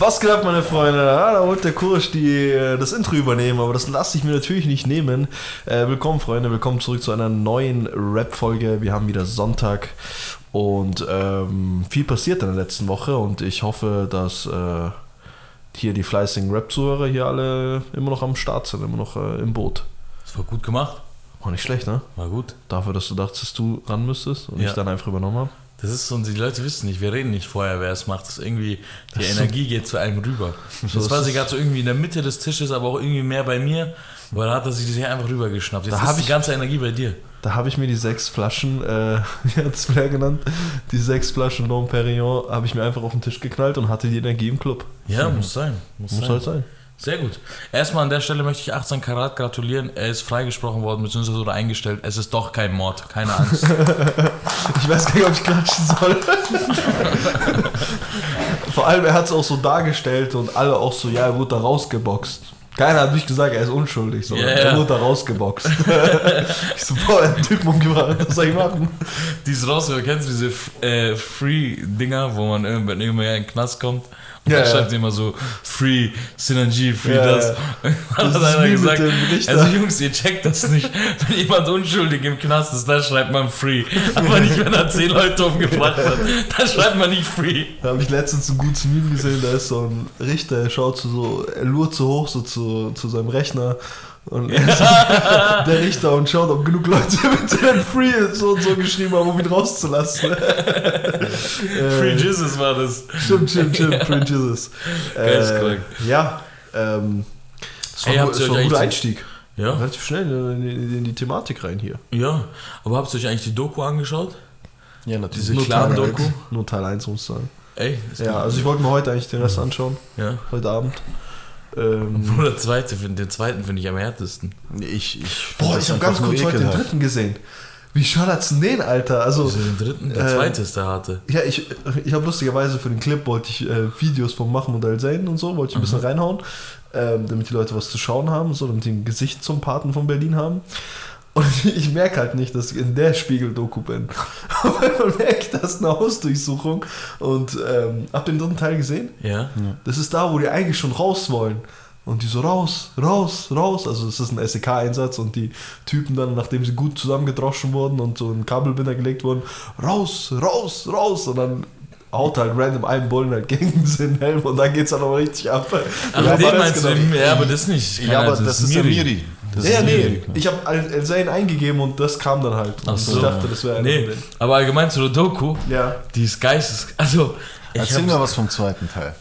Was geht ab, meine Freunde? Ja, da wollte der Kurs die, äh, das Intro übernehmen, aber das lasse ich mir natürlich nicht nehmen. Äh, willkommen, Freunde, willkommen zurück zu einer neuen Rap-Folge. Wir haben wieder Sonntag und ähm, viel passiert in der letzten Woche und ich hoffe, dass äh, hier die fleißigen Rap-Zuhörer hier alle immer noch am Start sind, immer noch äh, im Boot. Das war gut gemacht. War nicht schlecht, ne? War gut. Dafür, dass du dachtest, dass du ran müsstest und Ja. ich dann einfach übernommen habe. Das ist so, und die Leute wissen nicht, wir reden nicht vorher, wer es macht. Das ist irgendwie, die Energie geht zu einem rüber. Das war sie gerade so irgendwie in der Mitte des Tisches, aber auch irgendwie mehr bei mir, weil da hat er sich das hier einfach rübergeschnappt. Jetzt Da ist hab die ich- ganze Energie bei dir. Da habe ich mir die sechs Flaschen, äh, wie hat es Flair genannt, die sechs Flaschen Dom Perignon habe ich mir einfach auf den Tisch geknallt und hatte die Energie im Club. Ja, muss sein. Muss, Muss sein. halt sein. Sehr gut. Erstmal an der Stelle möchte ich 18 Karat gratulieren. Er ist freigesprochen worden, beziehungsweise wurde eingestellt. Es ist doch kein Mord, keine Angst. Ich weiß gar nicht, ob ich klatschen soll. Vor allem, er hat es auch so dargestellt und alle auch so, ja, er wurde da rausgeboxt. Keiner hat nicht gesagt, er ist unschuldig, sondern Ja, er wurde da rausgeboxt. ich so, boah, einen Typen umgebracht, was soll ich machen? Die ist raus, kennst du diese äh, Free-Dinger, wo man irgendwann irgendwer in den Knast kommt und Ja, dann ja. schreibt immer so Free Synergy, Free Ja, das. ja. Das hat ist einer gesagt, also Jungs, ihr checkt das nicht. Wenn jemand unschuldig im Knast ist, dann schreibt man Free. Aber nicht, wenn er zehn Leute umgebracht hat. Dann schreibt man nicht Free. Da habe ich letztens ein gutes Meme gesehen, da ist so ein Richter, er schaut so, so er lurt so hoch so zu, zu seinem Rechner und ist der Richter und schaut, ob genug Leute mit dem Free so und so geschrieben haben, um ihn rauszulassen. Free äh, Jesus war das. Stimmt, stimmt, stimmt, Free Jesus. Äh, ja, ähm, das war, Ey, das war ein guter Einstieg. Ja, Relativ schnell in, in, in die Thematik rein hier. ja. Aber habt ihr euch eigentlich die Doku angeschaut? Ja, Diese Nur kleinen Teil Doku? eins. Nur Teil 1 muss sagen. Ey, Ja, also ich wollte mir heute eigentlich den Rest anschauen, ja. heute Abend. Ähm, Oder zweite, find- den zweiten finde ich am härtesten. Ich, ich Boah, ich habe ganz kurz heute den dritten gesehen. Wie denn den, Alter? Also, Also den dritten, der äh, zweite ist der harte. ja, ich, ich habe lustigerweise für den Clip wollte ich äh, Videos von Mahmoud Al-Zain und so, wollte ich ein bisschen reinhauen, ähm, damit die Leute was zu schauen haben, so, damit die ein Gesicht zum Paten von Berlin haben. Und ich merke halt nicht, dass ich in der Spiegel-Doku bin. Weil man merkt, das ist eine Hausdurchsuchung. Und ähm, habt ihr den dritten Teil gesehen? Ja. Das ist da, wo die eigentlich schon raus wollen. Und die so raus, raus, raus. Also es ist ein SEK-Einsatz und die Typen dann, nachdem sie gut zusammengedroschen wurden und so ein Kabelbinder gelegt wurden, raus, raus, raus. Und dann haut halt random einen Bullen halt gegen den Helm und dann geht's dann aber richtig ab. Aber Ja, den meinst du, das den- ja, aber das nicht. Ja, aber das, ist der Miri. Das Ja, ist nee, Miri. ich habe Al-Zain eingegeben und das kam dann halt. Ach Und so. Ich dachte, das wäre Nee, aber allgemein zu der Doku, Ja. die ist geistes. Also, ich Erzähl mir was vom zweiten Teil.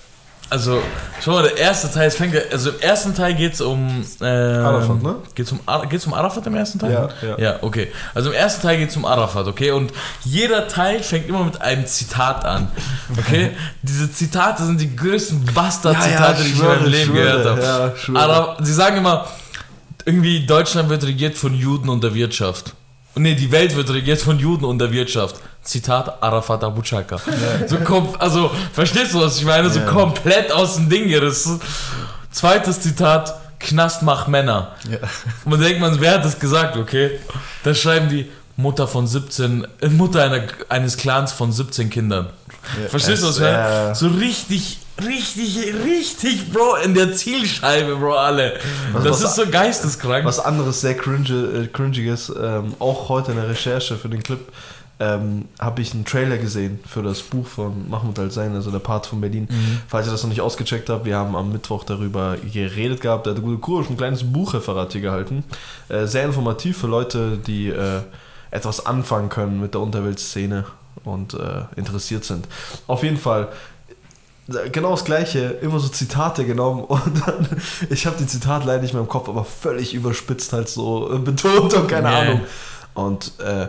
also, schau mal, der erste Teil, es fängt, ja- also im ersten Teil geht es um. Ähm, Arafat, ne? Geht's um, geht's um Arafat im ersten Teil? Ja, ja. Ja, okay. Also im ersten Teil geht es um Arafat, okay? Und jeder Teil fängt immer mit einem Zitat an, okay? Diese Zitate sind die größten Bastard-Zitate, die ich in meinem Leben schwöre, gehört habe. Ja, schwöre. Ara Sie sagen immer, irgendwie Deutschland wird regiert von Juden und der Wirtschaft. Nee, die Welt wird regiert von Juden und der Wirtschaft. Zitat Arafat Abu Chaka. So kom also, verstehst du, was ich meine? So Ja. komplett aus dem Ding gerissen. Zweites Zitat, Knast macht Männer. Ja. Und dann denkt man, wer hat das gesagt, okay? Da schreiben die Mutter von 17, äh, Mutter einer, eines Clans von 17 Kindern. Verstehst du, was ich meine? ja. So richtig, richtig, richtig, Bro, in der Zielscheibe, Bro, alle. Was- das was- ist so geisteskrank. Was anderes sehr cringe, äh, cringiges, ähm, auch heute in der Recherche für den Clip, ähm, habe ich einen Trailer gesehen für das Buch von Mahmoud Al-Zain, also der Part von Berlin. Falls ihr das noch nicht ausgecheckt habt, wir haben am Mittwoch darüber geredet gehabt. Der gute Kurs ein kleines Buchreferat hier gehalten. Äh, sehr informativ für Leute, die äh, etwas anfangen können mit der Unterweltszene und äh, interessiert sind. Auf jeden Fall genau das gleiche, immer so Zitate genommen und dann, ich habe die Zitate leider nicht mehr im Kopf, aber völlig überspitzt halt so äh, betont und keine Nee. Ahnung. Und äh,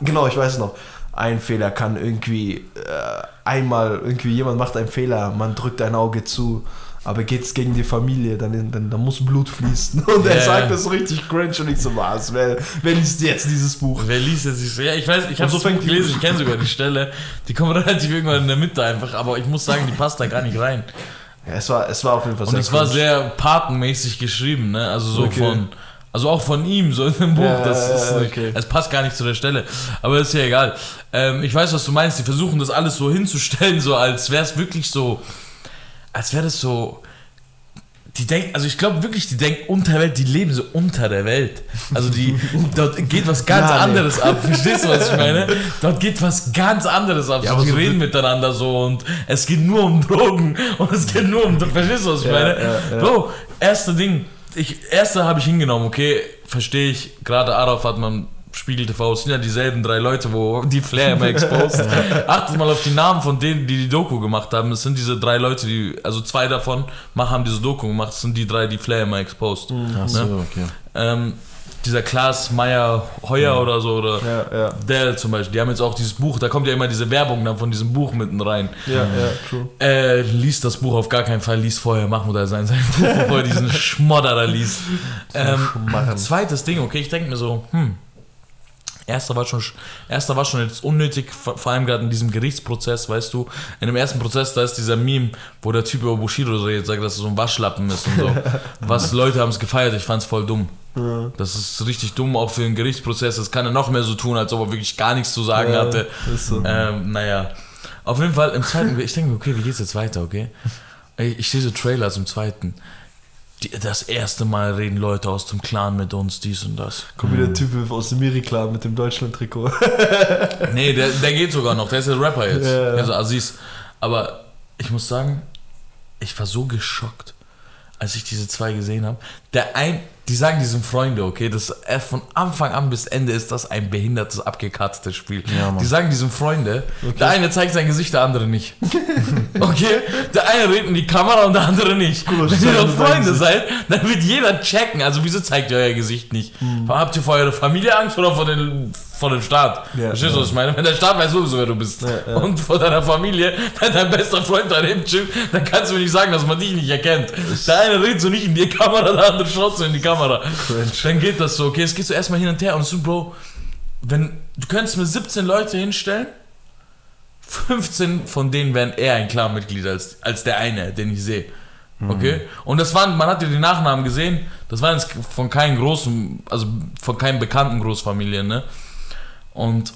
genau, ich weiß noch, ein Fehler kann irgendwie äh, einmal, irgendwie jemand macht einen Fehler, man drückt ein Auge zu, aber geht's gegen die Familie, dann, dann, dann muss Blut fließen. Und er Ja. sagt das richtig cringe und ich so, was, wer, wer liest jetzt dieses Buch? Wer liest jetzt so? Ja, ich weiß, ich habe so die- gelesen, ich kenne sogar die Stelle. Die kommt relativ irgendwann in der Mitte einfach, aber ich muss sagen, die passt da gar nicht rein. Ja, es war, es war auf jeden Fall Und es war sehr patenmäßig geschrieben, ne? Also so Okay. von. Also auch von ihm, so in dem Buch. Ja, das ist nicht, okay. Es passt gar nicht zu der Stelle. Aber ist ja egal. Ähm, ich weiß, was du meinst. Die versuchen das alles so hinzustellen, so als wäre es wirklich so. Als wäre das so. Die denken, also ich glaube wirklich, die denken unter der Welt, die leben so unter der Welt. Also die, dort geht was ganz Ja, nee. anderes ab. Verstehst du, was ich meine? Dort geht was ganz anderes ab. Ja, so, die so reden miteinander so und es geht nur um Drogen und es geht nur um, verstehst du, was ich Ja, meine? Bro, erste Ding, ich, erste habe ich hingenommen, okay, verstehe ich, gerade Arafat, man Spiegel TV, es sind ja dieselben drei Leute, wo die Flair immer exposed. Achtet mal auf die Namen von denen, die die Doku gemacht haben. Es sind diese drei Leute, die, also zwei davon machen, haben diese Doku gemacht. Es sind die drei, die Flair immer exposed. Ach so, okay. Ähm, dieser Klaas Meyer Heuer oder so, oder Ja, ja. der zum Beispiel, die haben jetzt auch dieses Buch, da kommt ja immer diese Werbung dann von diesem Buch mitten rein. Ja, ja, true. Äh, liest das Buch auf gar keinen Fall, liest vorher Mahmoud sein, sein Buch, bevor er diesen Schmodder da liest. Ähm, zweites Ding, okay, ich denke mir so, hm, erster war schon, erster war schon jetzt unnötig, vor allem gerade in diesem Gerichtsprozess, weißt du, in dem ersten Prozess, da ist dieser Meme, wo der Typ über Bushido redet, sagt, dass er so ein Waschlappen ist und so. Was Leute haben es gefeiert, ich fand's voll dumm. Das ist richtig dumm, auch für einen Gerichtsprozess. Das kann er noch mehr so tun, als ob er wirklich gar nichts zu sagen Ja, hatte. so. Ähm, naja. Auf jeden Fall im zweiten, ich denke mir, okay, wie geht's jetzt weiter, okay? Ich, ich sehe so Trailers im zweiten. Die, das erste Mal reden Leute aus dem Clan mit uns, dies und das. Kommt wieder der Typ aus dem Miri-Clan mit dem Deutschland-Trikot. Nee, der, der geht sogar noch, der ist ja Rapper jetzt. Ja. Also Aziz. Aber ich muss sagen, ich war so geschockt, als ich diese zwei gesehen habe. Der ein, die sagen, die sind Freunde, okay? Das von Anfang an bis Ende ist das ein behindertes, abgekartetes Spiel. Ja, die sagen, die sind Freunde. Der eine zeigt sein Gesicht, der andere nicht. Okay? Der eine redet in die Kamera und der andere nicht. Cool, Wenn ihr doch Freunde seid, dann wird jeder checken. Also wieso zeigt ihr euer Gesicht nicht? Habt ihr vor eure Familie Angst oder vor den, vor dem Staat? Ja, Verstehst du, was ich meine? Wenn der Staat weiß sowieso, wer du bist. Und vor deiner Familie, wenn dein bester Freund daneben chillt, dann kannst du mir nicht sagen, dass man dich nicht erkennt. Der eine redet so nicht in die Kamera, der andere schaut so in die Kamera. Cringe. Dann geht das so, okay? Es geht so erstmal hin und her und so, Bro, wenn du könntest mir 17 Leute hinstellen, 15 von denen wären eher ein Clan-Mitglied als, als der eine, den ich sehe. Okay? Und das waren, man hat ja die Nachnamen gesehen, das waren jetzt von keinen großen, also von keinen bekannten Großfamilien, ne? Und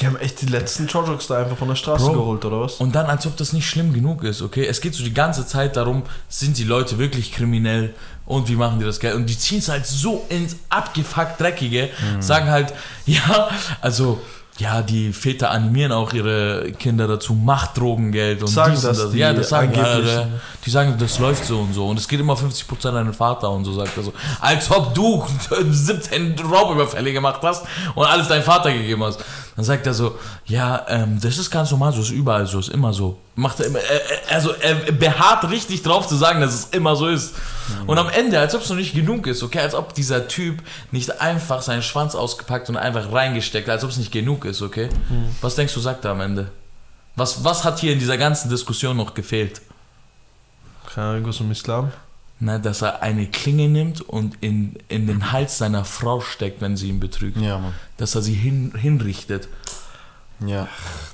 Die haben echt die letzten Jojoks da einfach von der Straße Bro. geholt, oder was? Und dann, als ob das nicht schlimm genug ist, okay? Es geht so die ganze Zeit darum, sind die Leute wirklich kriminell und wie machen die das Geld? Und die ziehen es halt so ins abgefuckt Dreckige, sagen halt, ja, also, ja, die Väter animieren auch ihre Kinder dazu, macht Drogengeld und Sagen dies und das die Ja, das sagen ja, die sagen, das läuft so und so. Und es geht immer 50% an den Vater und so, sagt er so. Als ob du 17 Raubüberfälle gemacht hast und alles deinem Vater gegeben hast. Dann sagt er so, ja, ähm, das ist ganz normal so, ist überall so, ist immer so. Macht er immer, äh, also er beharrt richtig drauf zu sagen, dass es immer so ist. Und am Ende, als ob es noch nicht genug ist, okay, als ob dieser Typ nicht einfach seinen Schwanz ausgepackt und einfach reingesteckt, hat, als ob es nicht genug ist, okay? Was denkst du, sagt er am Ende? Was, was hat hier in dieser ganzen Diskussion noch gefehlt? Keine Ahnung, irgendwas im Islam. Na, dass er eine Klinge nimmt und in, in den Hals seiner Frau steckt, wenn sie ihn betrügt. Ja. Dass er sie hin, hinrichtet. Ja.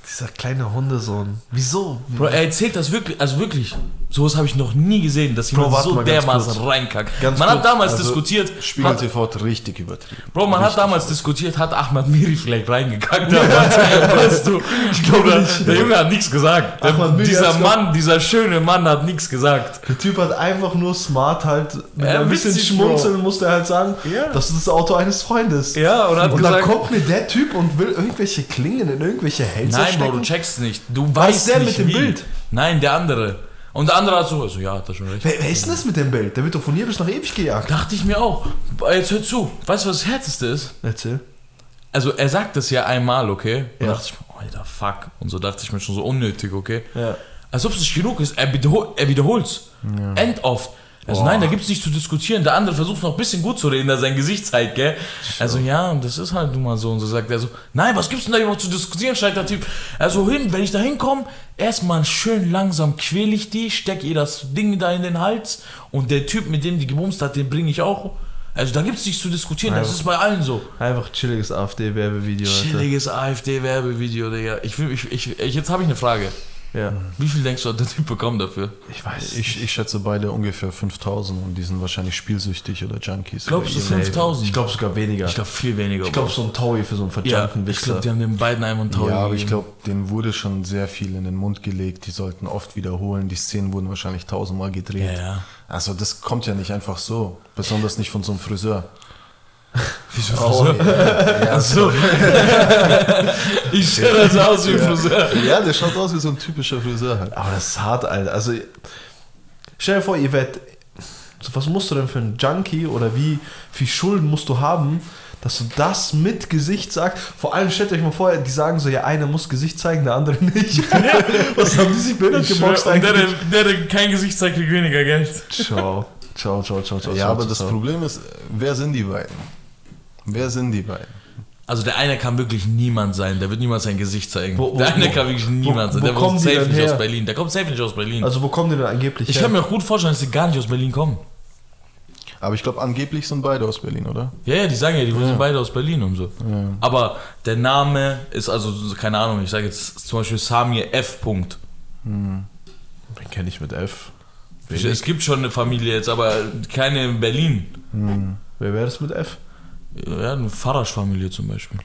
Dieser kleine Hundesohn. Wieso? Bro, er erzählt das wirklich, also wirklich, sowas habe ich noch nie gesehen, dass jemand warte so dermaßen reinkackt. Man kurz, hat damals also diskutiert, Spiegel hat, TV hat richtig übertrieben. Bro, man hat Richtig. damals diskutiert, hat Ahmad Miri vielleicht reingekackt weißt du? Ich glaube, der Junge hat nichts gesagt. Der, dieser Mann, dieser schöne Mann hat nichts gesagt. Der Typ hat einfach nur smart halt mit Ja, ein bisschen witzig, schmunzeln musste er halt sagen, Ja. das ist das Auto eines Freundes. Ja, und hat Und dann gesagt, kommt mir der Typ und will irgendwelche Klingen in irgendwelche Hälse nein, Bro, stecken. du checkst nicht. Du Wer weißt ist der nicht mit dem wie. Bild? Nein, der andere. Und der andere hat so, also ja, hat er schon recht. Wer, wer ist denn das mit dem Bild? Der wird doch von hier bis nach ewig gejagt. Dachte ich mir auch. Jetzt hör zu. Weißt du, was das Härteste ist? Erzähl. Also, er sagt das ja einmal, okay? Und Ja. dachte ich mir, oh, Alter, fuck. Und so dachte ich mir schon so unnötig, okay? Ja. Als ob es nicht genug ist. Er, wiederhol er wiederholt's. End of. Also nein, da gibt's nichts zu diskutieren. Der andere versucht noch ein bisschen gut zu reden, dass sein Gesicht zeigt, gell? Also ja, das ist halt nun mal so. Und so sagt er so, nein, was gibt's denn da noch zu diskutieren, steigt der Typ. Also hin, wenn ich da hinkomme, erstmal schön langsam quäl ich die, steck ihr das Ding da in den Hals und der Typ, mit dem die gebumst hat, den bringe ich auch. Also da gibt's nichts zu diskutieren, das Ja. ist bei allen so. Einfach chilliges AfD-Werbevideo. Chilliges AfD-Werbevideo, Digga. Ich will, ich, ich, ich, jetzt habe ich eine Frage. Ja. Wie viel denkst du, hat der Typ bekommen dafür? Ich weiß. Ich, ich schätze beide ungefähr 5000 und die sind wahrscheinlich spielsüchtig oder Junkies. Glaubst du Oder 5000? Ich glaube sogar weniger. Ich glaube viel weniger. Ich glaube so ein Taui für so einen ja, verjunkten ich Wichser. glaube, die haben den beiden einem und Taui Ja, aber ich glaube, denen wurde schon sehr viel in den Mund gelegt. Die sollten oft wiederholen. Die Szenen wurden wahrscheinlich tausendmal gedreht. Ja, ja. Also das kommt ja nicht einfach so. Besonders nicht von so einem Friseur. Wieso Oh, Friseur? Achso. ich stelle das aus wie ein Friseur. Ja, der schaut aus wie so ein typischer Friseur halt. Aber das ist hart, Alter. Also, stell dir vor, ihr werdet. So, was musst du denn für einen Junkie oder wie viel Schulden musst du haben, dass du das mit Gesicht sagst? Vor allem stellt euch mal vor, die sagen so, ja, einer muss Gesicht zeigen, der andere nicht. was haben die sich schwör, geboxt eigentlich? der, der, der kein Gesicht zeigt, kriegt weniger Geld. Ciao. Ciao, ciao, ciao, ciao. Ja, ciao, aber das ciao. Problem ist, wer sind die beiden? Wer sind die beiden? Also der eine kann wirklich niemand sein, der wird niemals sein Gesicht zeigen. Wo- wo- der eine wo- kann wirklich niemand wo sein, der kommen kommt safe denn nicht her? aus Berlin. Der kommt safe nicht aus Berlin. Also, wo kommen die denn angeblich ich her? kann mir auch gut vorstellen, dass die gar nicht aus Berlin kommen. Aber ich glaube, angeblich sind beide aus Berlin, oder? Ja, ja, die sagen ja, die sind beide aus Berlin und so. Aber der Name ist also, keine Ahnung, ich sage jetzt zum Beispiel Samir F. Punkt. Den kenne ich mit F. Es gibt schon eine Familie jetzt, aber keine in Berlin. Wer wäre das mit F? Ja, eine Farasch-Familie zum Beispiel.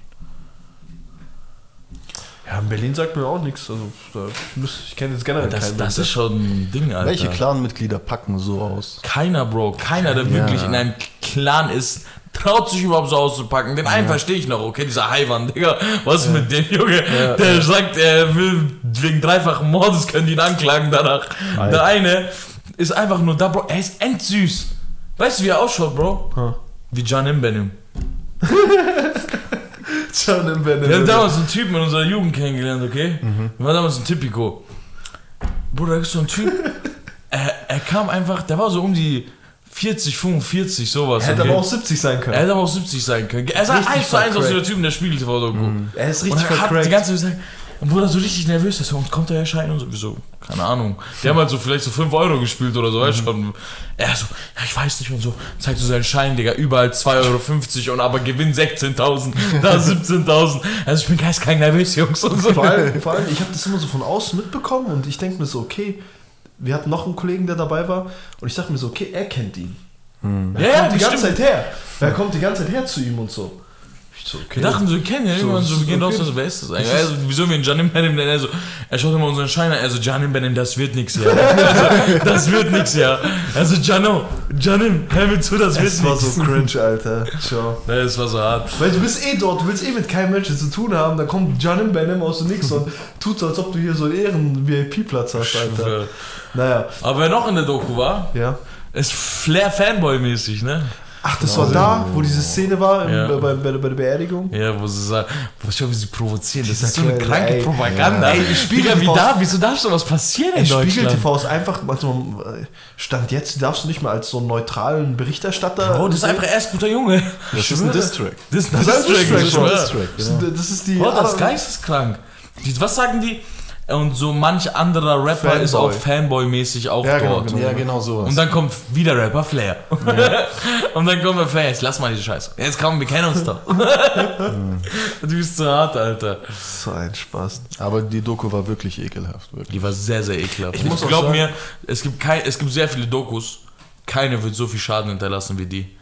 Ja, in Berlin sagt mir auch nichts. Also, da ich kenne jetzt generell Das, keinen. das mit ist schon ein Ding, Alter. Welche Clanmitglieder packen so aus? Keiner, Bro, keiner, der wirklich in einem Clan ist, traut sich überhaupt so auszupacken. Den einen verstehe ich noch, okay, dieser Haiwan, Digga, was ist mit dem Junge? der sagt, er will wegen dreifachen Mordes, können die ihn anklagen danach. Der eine ist einfach nur da, Bro, er ist endsüß. Weißt du, wie er ausschaut, Bro? Hm. Wie John Imbenim. John im Benne. Wir haben damals einen Typen in unserer Jugend kennengelernt, okay? War damals ein Typico. Bruder, da ist so ein Typ, er, er kam einfach, der war so um die 40, 45, sowas. Hätte okay? aber auch 70 sein Er können. hätte aber auch 70 sein können. Er sah 1 zu 1 aus wie der Typ in der Spiegel TV-Doku. Er ist Und richtig er hat die ganze Zeit gesagt, und Bruder so richtig nervös, er und kommt er erscheinen und so, wieso? Keine Ahnung. Die haben halt so vielleicht so 5 Euro gespielt oder so, weißt du schon. Er so, ja, ich weiß nicht und so, zeigt so seinen Schein, Digga, überall 2,50 Euro und aber gewinnt 16.000, da 17.000. Also ich bin geistkrank nervös, Jungs und so. Vor allem, vor allem, ich habe das immer so von außen mitbekommen und ich denke mir so, okay, wir hatten noch einen Kollegen, der dabei war und ich dachte mir so, okay, er kennt ihn. ja, ja, kommt die ganze stimmt. Zeit her. Wer kommt die ganze Zeit her zu ihm und so. Ich so, okay. Wir dachten so, wir kennen ja irgendwann so, wir gehen raus, okay. also, wer ist das eigentlich? Also, wieso wir einen Janim Benim nennen? Also, er schaut immer unseren Schein an, also Janim Benim, das wird nix, ja. Also, das wird nix, ja. Also, Jano, Janim, hör mir zu, das wird das war nix. so cringe, Alter. Ciao. Ja, Das war so hart. Weil du bist eh dort, du willst eh mit keinem Menschen zu tun haben, dann kommt John Benham aus dem Nix und tut so, als ob du hier so einen Ehren-VIP-Platz hast, Alter. Naja, Aber wer noch in der Doku war, ja. ist Flair Fanboy-mäßig, ne? Ach, das war da, wo diese Szene war, im, Ja. bei, bei, bei der Beerdigung? Ja, wo sie sagen, wo schau, wie sie provozieren. Das Dieser ist so eine kranke ey. Propaganda. Ja. Ey, Spiegel Digga, wie darf, wieso darf sowas passieren in Ey, Spiegel Deutschland? TV ist einfach, also, Stand jetzt darfst du nicht mehr als so einen neutralen Berichterstatter. Oh, das ist einfach erst guter Junge. Das ist ein Distrack. Das, das, Das ist ein Distrack, Das, das ist die. Oh, das ist geisteskrank. Die, was sagen die? Und so manch anderer Rapper Fanboy. ist auch Fanboy-mäßig auch Ja, genau, dort. genau. Ja, genau sowas. Und dann kommt wieder Rapper Flair. und dann kommt der Flair, jetzt lass mal diese Scheiße. Jetzt komm, wir kennen uns doch. du bist zu hart, Alter. So ein Spaß. Aber die Doku war wirklich ekelhaft. Wirklich. Die war sehr, sehr ekelhaft. Ich Ich, muss auch glaub sagen- mir, es gibt, kein, es gibt sehr viele Dokus. Keine wird so viel Schaden hinterlassen wie die.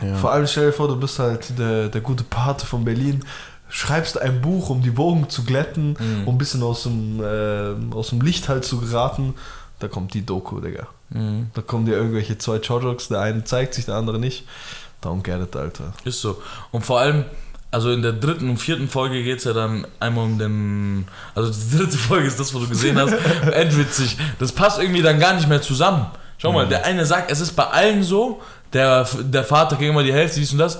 Ja. Vor allem stell dir vor, du bist halt der, der gute Pate von Berlin, schreibst ein Buch, um die Wogen zu glätten, um ein bisschen aus dem, äh, aus dem Licht halt zu geraten. Da kommt die Doku, Digga. Da kommen dir irgendwelche zwei Chojokes, der eine zeigt sich, der andere nicht. Darum get it, Alter. Ist so. Und vor allem, also in der dritten und vierten Folge geht es ja dann einmal um den. Also die dritte Folge ist das, was du gesehen hast. Endwitzig. Das passt irgendwie dann gar nicht mehr zusammen. Schau mal, der eine sagt, es ist bei allen so, der, der Vater kriegt immer die Hälfte, dies und das.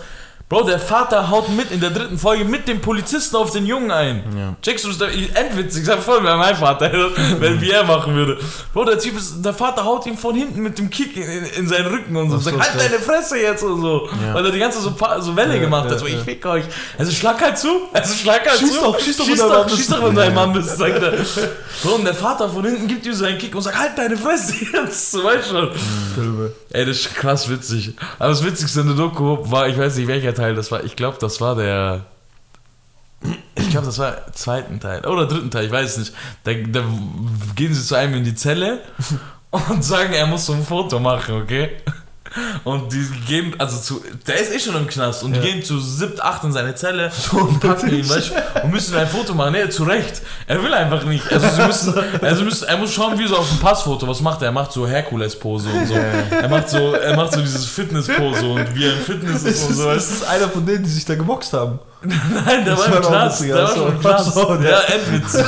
Bro, der Vater haut mit in der dritten Folge mit dem Polizisten auf den Jungen ein. Ja. Checkst du das? Endwitzig, sag voll wie mein Vater, wenn wie er machen würde. Bro, der Typ ist, der Vater haut ihm von hinten mit dem Kick in, in, in seinen Rücken und so. Ach so, Sagt, halt deine Fresse jetzt und so. Weil er die ganze so, so Welle Ja, gemacht hat. ja, So, ja. ich fick euch. Also schlag halt zu. Also schlag halt Schieß zu. doch, schieß doch, schieß du doch, bist. schieß doch, wenn du ein Mann bist, sagt er. Bro, und der Vater von hinten gibt ihm so einen Kick und sagt, halt deine Fresse jetzt. So, weißt du schon. Filme. Ey, das ist krass witzig. Aber das Witzigste in der Doku war, ich weiß nicht welcher Teil das war. Ich glaube, das war der. Ich glaube, das war im zweiten Teil oder dritten Teil, ich weiß nicht. Da, da gehen sie zu einem in die Zelle und sagen, er muss so ein Foto machen, okay? Und die gehen, also zu, der ist eh schon im Knast und die gehen zu siebt, acht in seine Zelle und packen ihn, weißt und müssen ein Foto machen. Nee, zu Recht. Er will einfach nicht. Also sie müssen, also müssen, er muss schauen, wie so auf dem Passfoto. Was macht er? Er macht so Herkules-Pose und so. Er macht so, er macht so dieses Fitness-Pose und wie er im Fitness ist und Ist, so. ist das einer von denen, die sich da geboxt haben? Nein, der Das war im Knast. Der war so. schon im Knast. So, der- Ja, endwitzig.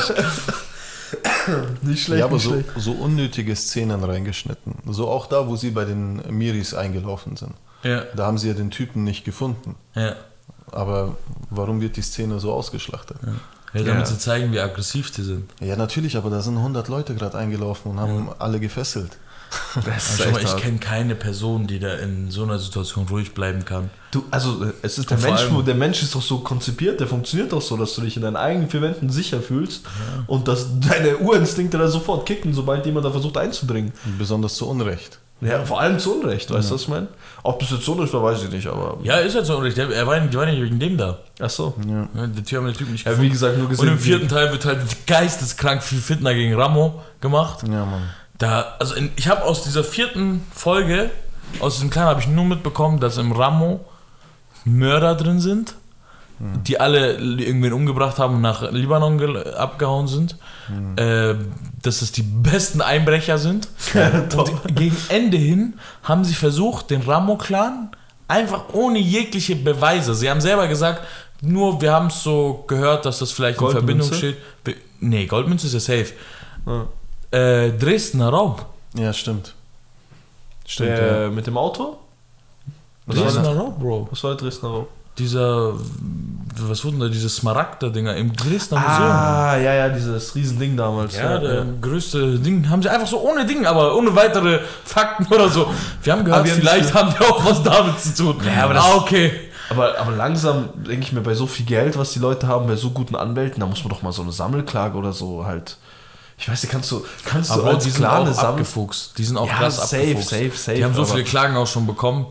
Nicht schlecht, ja, aber nicht so, schlecht. so unnötige Szenen reingeschnitten. So auch da, wo sie bei den Miris eingelaufen sind. Ja, Da haben sie ja den Typen nicht gefunden. ja. Aber warum wird die Szene so ausgeschlachtet? Ja, damit Ja. sie zeigen, wie aggressiv die sind. Ja, natürlich, aber da sind 100 Leute gerade eingelaufen und haben alle gefesselt. Das Aber schau mal, ich kenne keine Person, die da in so einer Situation ruhig bleiben kann. Du, also es ist der Und Mensch, allem- der Mensch ist doch so konzipiert, der funktioniert doch so, dass du dich in deinen eigenen vier Wänden sicher fühlst und dass deine Urinstinkte da sofort kicken, sobald jemand da versucht einzudringen. Besonders zu Unrecht. Ja, vor allem zu Unrecht, weißt du, was ich meine? Ob das jetzt zu Unrecht war, weiß ich nicht, aber. Ja, ist halt so unrecht. Er war, die war nicht wegen dem da. Ach so. Ja, Der Tür haben den Typ nicht Ja, wie gesagt, nur gesehen. Und im vierten Teil wird halt geisteskrank viel Fitner gegen Ramo gemacht. Ja, Mann. Da, also in, ich habe aus dieser vierten Folge, aus diesem Kleinen, habe ich nur mitbekommen, dass im Ramo Mörder drin sind, die alle irgendwen umgebracht haben und nach Libanon abgehauen sind. Äh, dass es die besten Einbrecher sind. und gegen Ende hin haben sie versucht, den Ramo-Clan einfach ohne jegliche Beweise. Sie haben selber gesagt, nur wir haben es so gehört, dass das vielleicht in Goldmünze? Verbindung steht. Nee, Goldmünze ist ja safe. Ja. Äh, Dresdner Raub. Ja, stimmt. Stimmt, äh, mit dem Auto? Was war, Dresdner? Raub, Bro. was war der Dresdner Raub? Dieser, was wurden da, diese Smaragder-Dinger im Dresdner Museum. Ah, ja, ja, dieses Riesending damals. Ja, der größte Ding haben sie einfach so ohne Ding, aber ohne weitere Fakten oder so. Wir haben gehört, Aber vielleicht haben wir auch was damit zu tun. Ja, aber das- ah, okay. Aber, aber langsam denke ich mir, bei so viel Geld, was die Leute haben, bei so guten Anwälten, da muss man doch mal so eine Sammelklage oder so halt. Ich weiß nicht, kannst du, kannst du Aber als die sind auch Sammel- abgefuchst. Die sind auch Ja, krass safe, abgefuchst. safe, safe, Die haben so viele Klagen auch schon bekommen.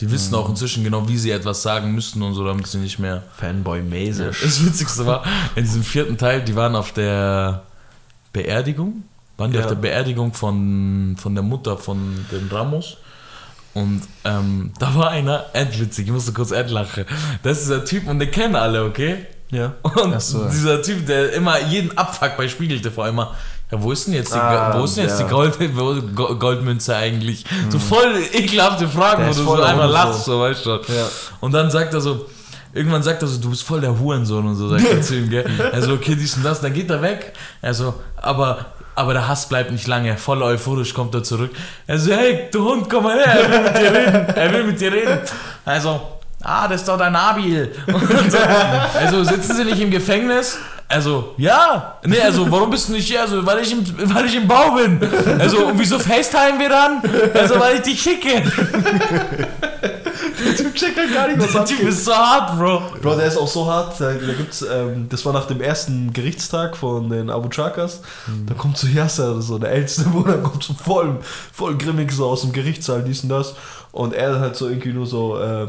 Die wissen auch inzwischen genau, wie sie etwas sagen müssten und so, damit sie nicht mehr Fanboy-mäßig. Das Witzigste war, in diesem vierten Teil, die waren auf der Beerdigung. Waren die Ja. auf der Beerdigung von, von der Mutter von den Ramos. Und ähm, da war einer, endwitzig, ich musste kurz endlachen. Das ist dieser Typ und den kennen alle, okay? Ja. Und so. dieser Typ, der immer jeden Abfuck bei Spiegel TV immer, ja, wo ist denn jetzt die, Ah, wo ist denn jetzt ja. die Gold, Goldmünze eigentlich? So voll ekelhafte Fragen, Der wo du so einmal lachst, so, weißt du. Ja. Und dann sagt er so, irgendwann sagt er so, du bist voll der Hurensohn und so, sagt er zu ihm, gell? Er so, okay, dies und das, dann geht er weg. Er so, aber, aber der Hass bleibt nicht lange. Voll euphorisch kommt er zurück. Er so, hey, du Hund, komm mal her, er will mit dir reden. Er will mit dir reden. Also, ah, das ist doch dein Nabil. So, also, sitzen Sie nicht im Gefängnis? Also, ja. Nee, also, warum bist du nicht hier? Also, weil ich im, weil ich im Bau bin. Also, und wieso FaceTime wir dann? Also, weil ich dich schicke. Der Typ checkt halt gar nicht, was Der Typ ist so hart, Bro. Bro, der ist auch so hart. Da, da gibt's, ähm, das war nach dem ersten Gerichtstag von den Abu Chakas. Da kommt so Yasser, so der älteste Bruder, kommt so voll, voll grimmig so aus dem Gerichtssaal, dies und das. Und er halt so irgendwie nur so, äh,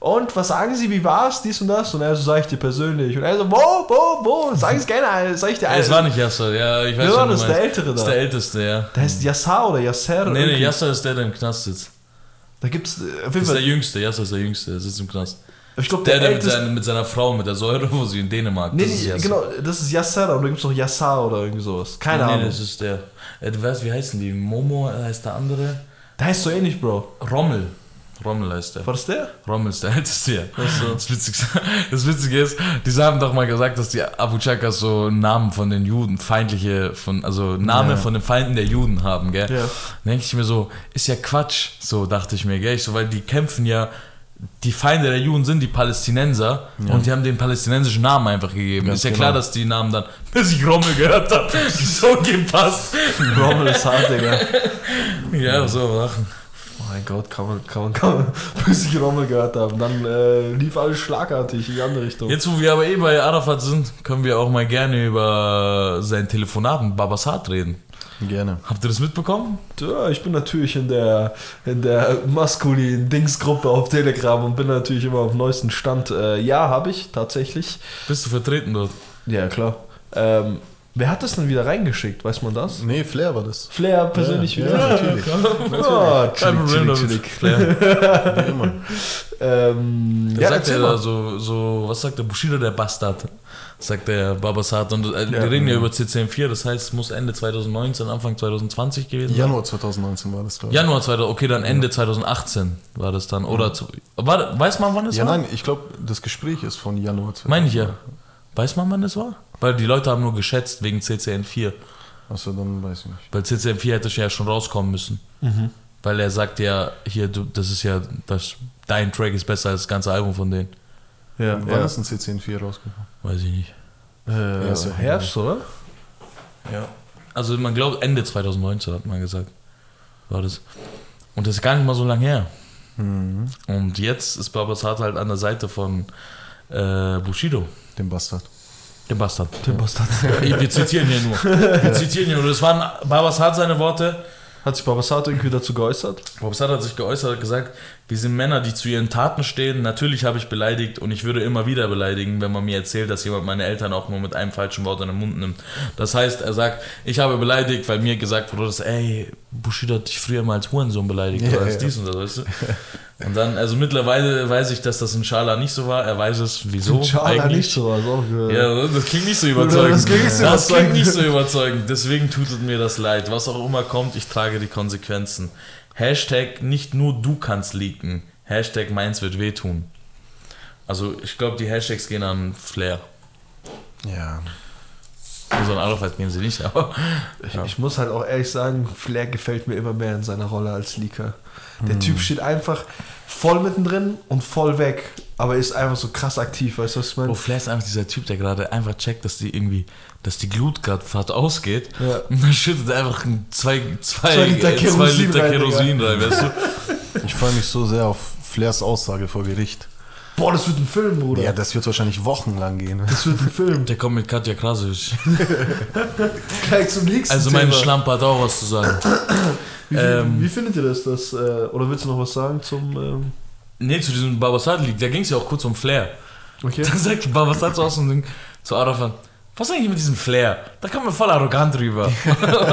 und was sagen Sie, wie war's, dies und das? Und er so, sag ich dir persönlich. Und er so, wo, wo, wo? Sag ich's gerne, sag ich dir Es war nicht Yasser, ja, ich weiß war schon, das? du Der. Ältere Das ist da? der Älteste, ja. Der heißt Yassar oder Yasser. Nee, nee, irgendwie. Yasser ist der, der im Knast sitzt. Da gibt's, äh, auf jeden Das ist der Fall, Jüngste, Yasser ist der Jüngste, der sitzt im Knast. ich glaube, Der, der, der mit, mit seiner Frau, mit der Säure, wo sie in Dänemark, Nee, das ist nee, genau, das ist Yasser und da gibt's noch Yassar oder irgendwie sowas. Keine nee, Ahnung. das ist der. Äh, du weißt, wie heißen die? Momo heißt der andere. Der heißt so ähnlich, Bro. Rommel. Rommel heißt der. War das der? Rommel ist der älteste, ja. Das, Witzigste, das Witzige ist, die haben doch mal gesagt, dass die Abu Chakas so Namen von den Juden, feindliche, von, also Namen Ja. von den Feinden der Juden haben, gell? Ja. Dann denke ich mir so, ist ja Quatsch, so dachte ich mir, gell? Ich so, weil die kämpfen ja, die Feinde der Juden sind die Palästinenser und die haben den palästinensischen Namen einfach gegeben. Ganz ist ja genau. klar, dass die Namen dann, bis ich Rommel gehört habe, so gepasst. Rommel ist hart, Digga. Ja, so Sachen. Mein Gott, kann man, kann man, kann man, bis ich Rommel gehört habe. Dann äh, lief alles schlagartig in die andere Richtung. Jetzt, wo wir aber eh bei Arafat sind, können wir auch mal gerne über sein Telefonat mit Babasat reden. Gerne. Habt ihr das mitbekommen? Ja, ich bin natürlich in der, in der maskulinen Dingsgruppe auf Telegram und bin natürlich immer auf dem neuesten Stand. Äh, ja, habe ich tatsächlich. Bist du vertreten dort? Ja, klar. Ähm, wer hat das denn wieder reingeschickt? Weiß man das? Nee, Flair war das. Flair persönlich ja, wieder? Ja, natürlich. Oh, Kein chillig, Problem chillig, damit. chillig. Flair. Wie immer. Ähm, ja, sagt er da so, so, was sagt der Bushido, der Bastard? Sagt der Babasat. Und äh, wir Ja. reden ja über CCM4, das heißt, es muss Ende 2019, Anfang 2020 gewesen sein. Januar 2019 war das, glaube ich. Januar 2000, okay, dann Ende 2018 war das dann. Oder, zu, war, weiß man, wann es Ja, war? nein, ich glaube, das Gespräch ist von Januar 2019. Meine ich ja. Weiß man, wann es war? Weil die Leute haben nur geschätzt wegen CCN4. Achso, dann weiß ich nicht. Weil CCM4 hätte ja schon rauskommen müssen. Mhm. Weil er sagt ja, hier, du, das ist ja, das, dein Track ist besser als das ganze Album von denen. Ja, Wann ja. ist ein CCN4 rausgekommen? Weiß ich nicht. Äh, ja Herbst, oder? Ja. Also man glaubt Ende 2019 hat man gesagt. War das. Und das ist gar nicht mal so lange her. Mhm. Und jetzt ist Babasat halt an der Seite von äh, Bushido, Den Bastard. Dem Bastard. Der Bastard. Wir zitieren hier nur. Wir zitieren hier nur. Das waren Babasat seine Worte. Hat sich Babasat irgendwie dazu geäußert? Babasat hat sich geäußert und gesagt, wir sind Männer, die zu ihren Taten stehen. Natürlich habe ich beleidigt und ich würde immer wieder beleidigen, wenn man mir erzählt, dass jemand meine Eltern auch nur mit einem falschen Wort in den Mund nimmt. Das heißt, er sagt, ich habe beleidigt, weil mir gesagt wurde, dass, ey, Bushido hat dich früher mal als Hurensohn beleidigt Ja, oder als ja. dies und das, weißt du? Und dann, also mittlerweile weiß ich, dass das in Schala nicht so war. Er weiß es, wieso Schala eigentlich. nicht so, also auch, äh, Ja, das klingt nicht so überzeugend. Das klingt nicht so Das überzeugend. klingt nicht so überzeugend. Deswegen tut es mir das leid. Was auch immer kommt, ich trage die Konsequenzen. Hashtag nicht nur du kannst leaken. Hashtag meins wird wehtun. Also ich glaube, die Hashtags gehen an Flair. Ja. So ein Arafat gehen sie nicht, aber Ich, Ja. ich muss halt auch ehrlich sagen, Flair gefällt mir immer mehr in seiner Rolle als Leaker. Der Typ steht einfach voll mittendrin und voll weg, aber ist einfach so krass aktiv, weißt du, was ich meine? Bro, Flair ist einfach dieser Typ, der gerade einfach checkt, dass die irgendwie, dass die Glut gerade fast ausgeht. Ja. Und dann schüttet er einfach ein zwei, zwei, Zwei Liter äh, zwei Kerosin Liter rein, Kerosin rein, weißt du? Ich freue mich so sehr auf Flairs Aussage vor Gericht. Boah, das wird ein Film, Bruder. Ja, das wird wahrscheinlich wochenlang gehen. das wird ein Film. Der kommt mit Katja Krasic. Gleich zum nächsten Also mein Thema. Schlampe hat auch was zu sagen. Wie, ähm, wie findet ihr das? das äh, oder willst du noch was sagen zum... Ähm, Nee, zu diesem Babasat-Lied, da ging es ja auch kurz um Flair. okay. Dann sagt Babasat so aus dem Ding zu Arafat, was ist eigentlich mit diesem Flair? Da kommt mir voll arrogant rüber.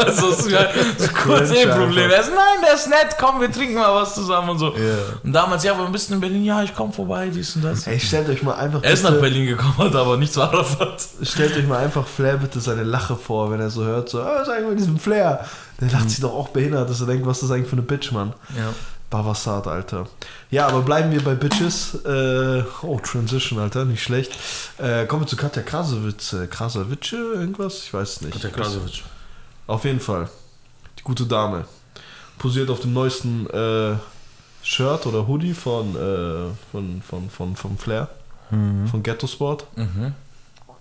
also, so, so kurz eh Problem. Er ist, nein, der ist nett, komm, wir trinken mal was zusammen und so. Ja. Und damals, ja, ein bisschen in Berlin, ja, ich komm vorbei, dies und das. Ey, stellt euch mal einfach Er ist nach Berlin gekommen, hat aber nicht zu Arafat. Stellt euch mal einfach Flair bitte seine Lache vor, wenn er so hört, so, ah, was ist eigentlich mit diesem Flair? Der lacht sich doch auch behindert, dass er denkt, was ist das eigentlich für eine Bitch, Mann? Ja. Bavasat, Alter. Ja, aber bleiben wir bei Bitches. Äh, oh, Transition, Alter, nicht schlecht. Äh, kommen wir zu Katja Krasowitz. Äh, Krasowitsch, irgendwas? Ich weiß es nicht. Der Krasic. Auf jeden Fall. Die gute Dame. Posiert auf dem neuesten äh, Shirt oder Hoodie von, äh, von, von, von, von Flair, von Ghetto Sport. Mhm.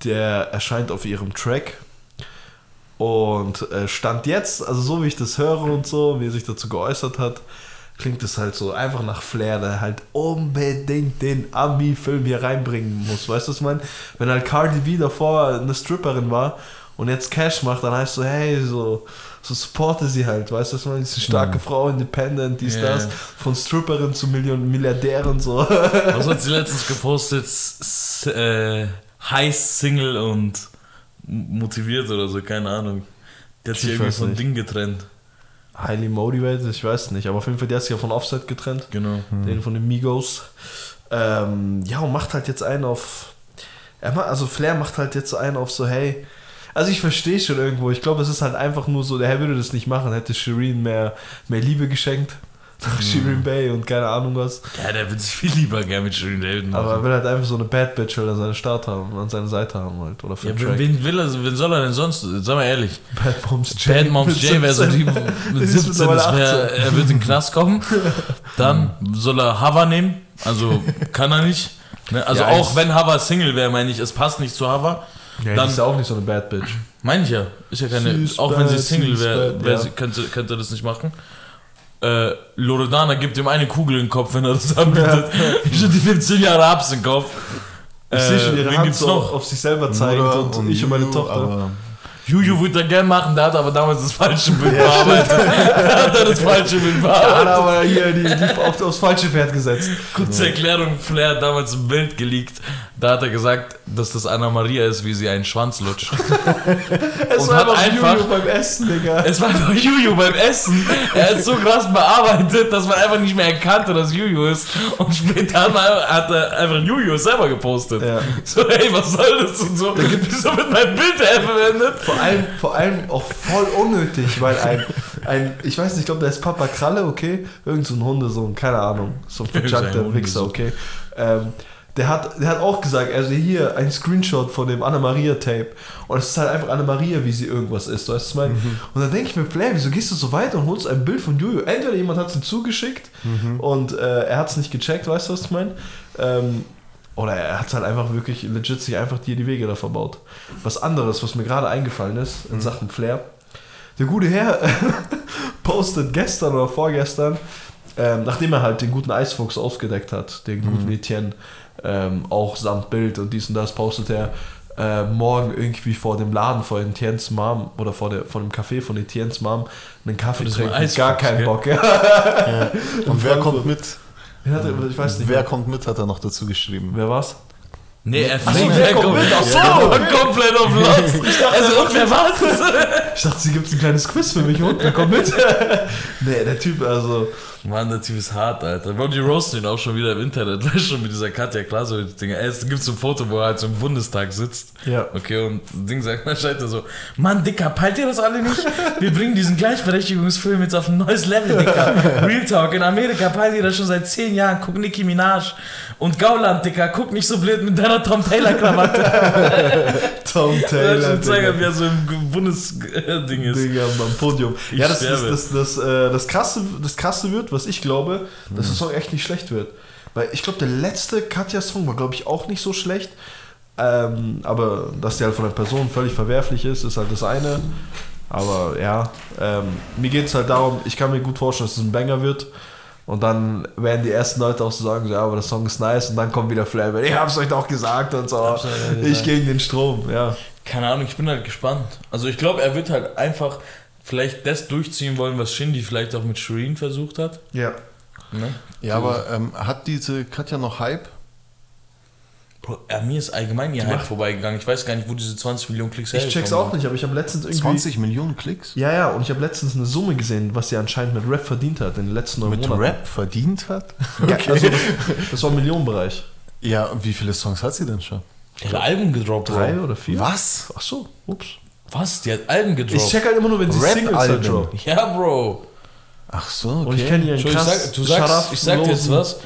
Der erscheint auf ihrem Track. Und äh, stand jetzt, also so wie ich das höre und so, wie er sich dazu geäußert hat, klingt es halt so einfach nach Flair, der halt unbedingt den Ami-Film hier reinbringen muss. Weißt du, was ich meine? Wenn halt Cardi B davor eine Stripperin war und jetzt Cash macht, dann heißt so, hey, so, so supporte sie halt, weißt du, was ich meine? Diese starke Frau, independent, dies, Ja. das, von Stripperin zu Million Milliardärin, so. Was hat sie letztens gepostet? S äh, heiß Single und motiviert oder so, keine Ahnung. Die hat sich Ich irgendwie von. Ding getrennt. Highly motivated, ich weiß nicht, aber auf jeden Fall, der ist ja von Offset getrennt. Genau. den von den Migos. Ähm, ja, und macht halt jetzt einen auf. Er macht, also Flair macht halt jetzt einen auf so, hey. Also ich verstehe schon irgendwo. Ich glaube, es ist halt einfach nur so, der Herr würde das nicht machen, hätte Shireen mehr, mehr Liebe geschenkt. Shireen Bay und keine Ahnung was. Ja, der wird sich viel lieber gerne mit Schönen Helden machen. Aber er will halt einfach so eine Bad Bitch halt an seiner Start haben, an seiner Seite haben halt. Oder für ja, wen, wen will er, wen soll er denn sonst? Sag mal ehrlich. Bad Moms J. Bad Moms J wäre so 17. die mit ist 17, mittlerweile das wär, 18. er wird in den Knast kommen. Dann soll er Hava nehmen. Also kann er nicht. Ne? Also Ja, auch wenn Hava Single wäre, meine ich, es passt nicht zu Hava. Ja, Dann- ist ja auch nicht so eine Bad Bitch. Meine ich ja. Ist ja keine. Ist auch wenn sie Single wäre, wär ja. könnte, könnte er das nicht machen. Äh, Loredana gibt ihm eine Kugel in den Kopf, wenn er das anbietet. Ich die nimmt 10 Jahre Abs in den Kopf. Ich sehe schon ihre wen Hand so noch? auf sich selber zeigend Mutter und, ich und meine Juju, Tochter. aber Juju würde er gerne machen, der hat aber damals das falsche Bild bearbeitet. Der hat er das falsche Bild hat war. er aber hier die, die auf, aufs falsche Pferd gesetzt. Kurze Erklärung, Flair hat damals ein Bild geleakt. Da hat er gesagt, dass das Anna Maria ist, wie sie einen Schwanz lutscht. Es Und war hat einfach Juju beim Essen, Digga. Es war einfach Juju beim Essen. Er ist so krass bearbeitet, dass man einfach nicht mehr erkannte, dass Juju ist. Und später hat, er einfach Juju selber gepostet. Ja. So, hey, was soll das und so? Wieso wird mein Bild da verwendet? Vor allem, vor allem auch voll unnötig, weil ein, ein ich weiß nicht, ich glaube, der ist Papa Kralle, okay? Irgend so ein Hundesohn, keine Ahnung. So ein verjunkter Wichser, okay? Ähm, der hat, der hat auch gesagt, also hier ein Screenshot von dem Anna-Maria-Tape. Und es ist halt einfach Anna-Maria, wie sie irgendwas ist. Weißt du, was ich meine? Und dann denke ich mir, Flair, wieso gehst du so weit und holst ein Bild von Juju? Entweder jemand hat es ihm zugeschickt und äh, er hat es nicht gecheckt, weißt du, was ich meine? Ähm, oder er hat halt einfach wirklich legit sich einfach dir die Wege da verbaut. Was anderes, was mir gerade eingefallen ist in Sachen Flair. Der gute Herr postet gestern oder vorgestern, ähm, nachdem er halt den guten Eisfuchs aufgedeckt hat, den guten Etienne, ähm, auch samt Bild und dies und das, postet er äh, morgen irgendwie vor dem Laden vor Etiennes Mom oder vor, der, vor dem Café von Etiennes Mom einen Kaffee trinken. Gar keinen? Bock. Ja. Ja. Und wer kommt mit? Wen hat er- ich weiß nicht. Wer kommt mit, hat er noch dazu geschrieben. wer war's? Nee, er fliegt wer kommt mit? Ach so, war okay. komplett auf Lost. Also, und wer war's? Ich dachte, sie gibt ein kleines Quiz für mich und wer kommt mit? nee, der Typ, also. Mann, der Typ ist hart, Alter. Roasten ihn auch schon wieder im Internet. Weißt schon mit dieser Katja Klaasowitz-Dinger. Es gibt so ein Foto, wo er halt so im Bundestag sitzt. Ja. Okay, und das Ding sagt, dann scheint er so, Mann, Dicker, peilt ihr das alle nicht? Wir bringen diesen Gleichberechtigungsfilm jetzt auf ein neues Level, Dicker. Real Talk, in Amerika peilt ihr das schon seit zehn Jahren. Guck Nicki Minaj. Und Gauland, Dicker, guck nicht so blöd mit deiner Tom Taylor-Krawatte. Tom Taylor. Ich zeige, Digga. wie er so im Bundesding ist. Digga, am Podium. Ich ja, das, das, das, das, äh, das, krasse, das krasse wird, was ich glaube, dass Mhm. der Song echt nicht schlecht wird. Weil ich glaube, der letzte Katja-Song war, glaube ich, auch nicht so schlecht. Ähm, aber dass der halt von der Person völlig verwerflich ist, ist halt das eine. Aber ja, ähm, mir geht es halt darum, ich kann mir gut vorstellen, dass es ein Banger wird. Und dann werden die ersten Leute auch so sagen, ja, aber der Song ist nice. Und dann kommt wieder Flair, ich hab's euch doch gesagt und so. Ja Ich gesagt. gegen den Strom, ja. Keine Ahnung, ich bin halt gespannt. Also ich glaube, er wird halt einfach vielleicht das durchziehen wollen, was Shindy vielleicht auch mit Shireen versucht hat. Ja. Ne? Ja, aber ähm, hat diese Katja noch Hype? Bro, äh, mir ist allgemein ihr Hype vorbeigegangen. Ich weiß gar nicht, wo diese 20 Millionen Klicks Ich check's auch nicht, aber ich habe letztens irgendwie. 20 Millionen Klicks? Ja, ja, und ich habe letztens eine Summe gesehen, was sie anscheinend mit Rap verdient hat in den letzten neun Mit Monaten. Rap verdient hat? Ja, also das, das war im Millionenbereich. Ja, wie viele Songs hat sie denn schon? Die hat Alben gedroppt. Drei oder vier? Was? Ach so, ups. Was? Die hat Alben gedroppt. Ich check halt immer nur, wenn sie Singles halt Rap-Alben. droppen. ja, Bro. Ach so, okay. Und ich kenne ihren Schau, ich krass sag, du sagst, ich sag dir jetzt was.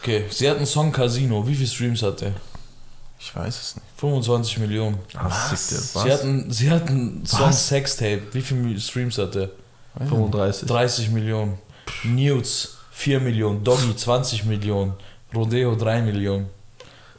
Okay, sie hat einen Song Casino. Wie viele Streams hat der? Ich weiß es nicht. 25 Millionen. Ah, Was? sick, der. Sie hat einen, sie hat einen Song Was? Sextape. Wie viele Streams hat der? 35. 30 Millionen. Nudes 4 Millionen. Doggy 20 Millionen. Rodeo 3 Millionen.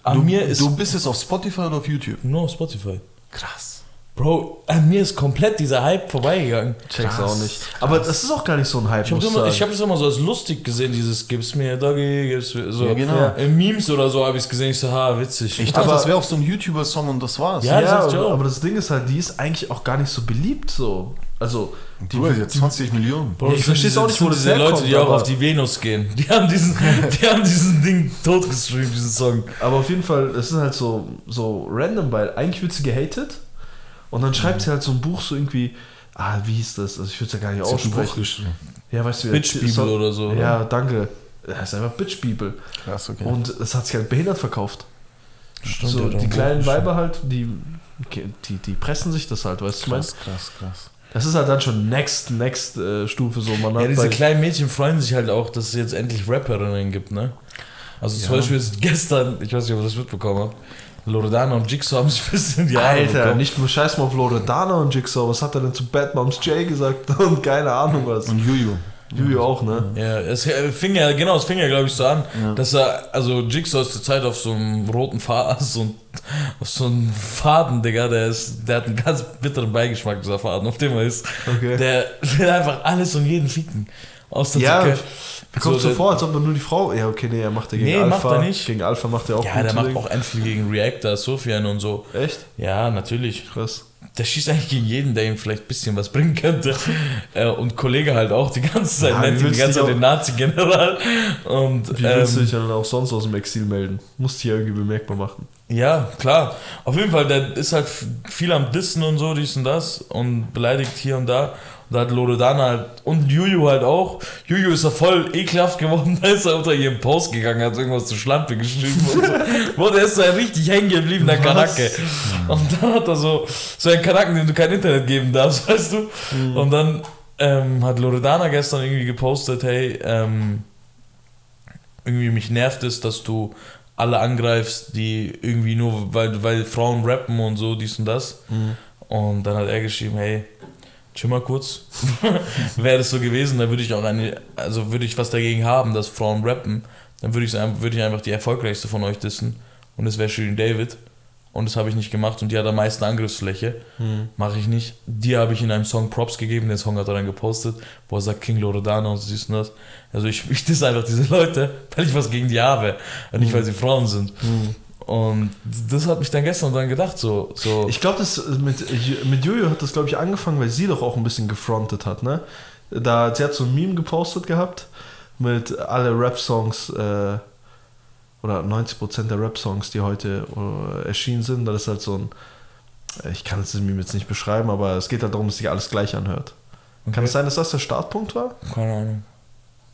An Du, mir ist du bist jetzt auf Spotify oder auf YouTube? nur auf Spotify. Krass. Bro, an mir ist komplett dieser Hype vorbeigegangen. Check's Krass, auch nicht. Aber das ist auch gar nicht so ein Hype, Ich habe muss immer, immer so als lustig gesehen, dieses Gib's mir Doggy, gib's mir so. Ja, genau. In Memes oder so habe ich es gesehen, ich so, ha, witzig. Ich dachte, Aber- das wäre auch so ein YouTuber-Song und das war's. Ja, Ja, das ist aber, aber das Ding ist halt, die ist eigentlich auch gar nicht so beliebt so. Also, die, Du hast jetzt 20 Millionen. Bro, ich versteh's auch nicht, wo das diese Leute, herkommt, die auch auf die Venus gehen. Die haben diesen, die haben diesen Ding totgestreamt, diesen Song. aber auf jeden Fall, es ist halt so, so random, weil eigentlich wird sie gehatet und dann schreibt sie halt so ein Buch so irgendwie, ah, wie hieß das? Also ich würde es ja gar nicht aussprechen. Ja, weißt du, wie Bitch der- Bibel so- oder so, oder? Ja, danke. Das ist einfach Bitch Bibel. Krass, okay. Und es hat sich halt behindert verkauft. Stimmt, so, die ein kleinen Weiber halt, die, die, die pressen sich das halt, weißt du, was ich krass, krass, krass. Das ist halt dann schon next, next äh, Stufe so. Man Ja, diese kleinen Mädchen freuen sich halt auch, dass es jetzt endlich Rapperinnen gibt, ne? Also zum Ja. Beispiel ist gestern, ich weiß nicht, ob ihr das mitbekommen habt, Loredana und Jigsaw haben sich ein bisschen die Haare Alter, bekommen. nicht nur Scheiß mal auf Loredana und Jigsaw, was hat er denn zu Bad Moms Jay gesagt und keine Ahnung was. Und Juju. Juju auch, ne? Ja, es fing ja, genau, es fing ja, glaube ich, so an, Ja. dass er, also Jigsaw ist zur Zeit auf so einem roten Faden, so auf so einem Faden, Digga, der ist, der hat einen ganz bitteren Beigeschmack, dieser Faden, auf dem er ist. Okay. Der will einfach alles und jeden ficken. Aus der Ja, Zucke. Kommt so, der- vor, als ob man nur die Frau. Ja, okay, nee, er macht ja gegen Nee, Alpha. macht er nicht. Gegen Alpha macht er auch Ja, der macht Dinge. auch endlich gegen Reactor, Sofian und so. Echt? Ja, natürlich. Krass. der schießt eigentlich gegen jeden, der ihm vielleicht ein bisschen was bringen könnte. Äh, und Kollege halt auch die ganze Zeit, Ja, nennt ihn die ganze du Zeit den Nazi-General. Und Wie willst du ähm, dich dann auch sonst aus dem Exil melden? Musst dich ja irgendwie bemerkbar machen. ja, klar. Auf jeden Fall, der ist halt viel am Dissen und so, dies und das und beleidigt hier und da. Da hat Loredana halt und Juju halt auch. Juju ist ja voll ekelhaft geworden, da ist er unter ihrem Post gegangen, hat irgendwas zu Schlampe geschrieben und so. Der ist so ein richtig hängen gebliebener? Kanake. Und dann hat er so, so einen Kanaken, dem du kein Internet geben darfst, weißt du? Und dann ähm, hat Loredana gestern irgendwie gepostet, hey, ähm, irgendwie mich nervt es, dass du alle angreifst, die irgendwie nur, weil, weil Frauen rappen und so, dies und das. Und dann hat er geschrieben, hey, chill mal kurz. Wäre das so gewesen, dann würde ich auch eine, also würde ich was dagegen haben, dass Frauen rappen, dann würde ich, würde ich einfach die erfolgreichste von euch dissen. Und das wäre Shirin David. Und das habe ich nicht gemacht und die hat am meisten Angriffsfläche. Mache ich nicht. Die habe ich in einem Song Props gegeben, den Song hat er dann gepostet, wo er sagt King Loredana und so dies und das. Also ich, ich diss einfach diese Leute, weil ich was gegen die habe. Und nicht, weil sie Frauen sind. Und das hat mich dann gestern dann gedacht, so. so Ich glaube, das mit, mit Jojo hat das, glaube ich, angefangen, weil sie doch auch ein bisschen gefrontet hat, ne? Da, sie hat so ein Meme gepostet gehabt mit alle Rap-Songs, äh, oder 90% der Rap-Songs, die heute äh, erschienen sind. Das ist halt so ein, ich kann das Meme jetzt nicht beschreiben, aber es geht halt darum, dass sich alles gleich anhört. Kann Okay. es sein, dass das der Startpunkt war? keine Ahnung.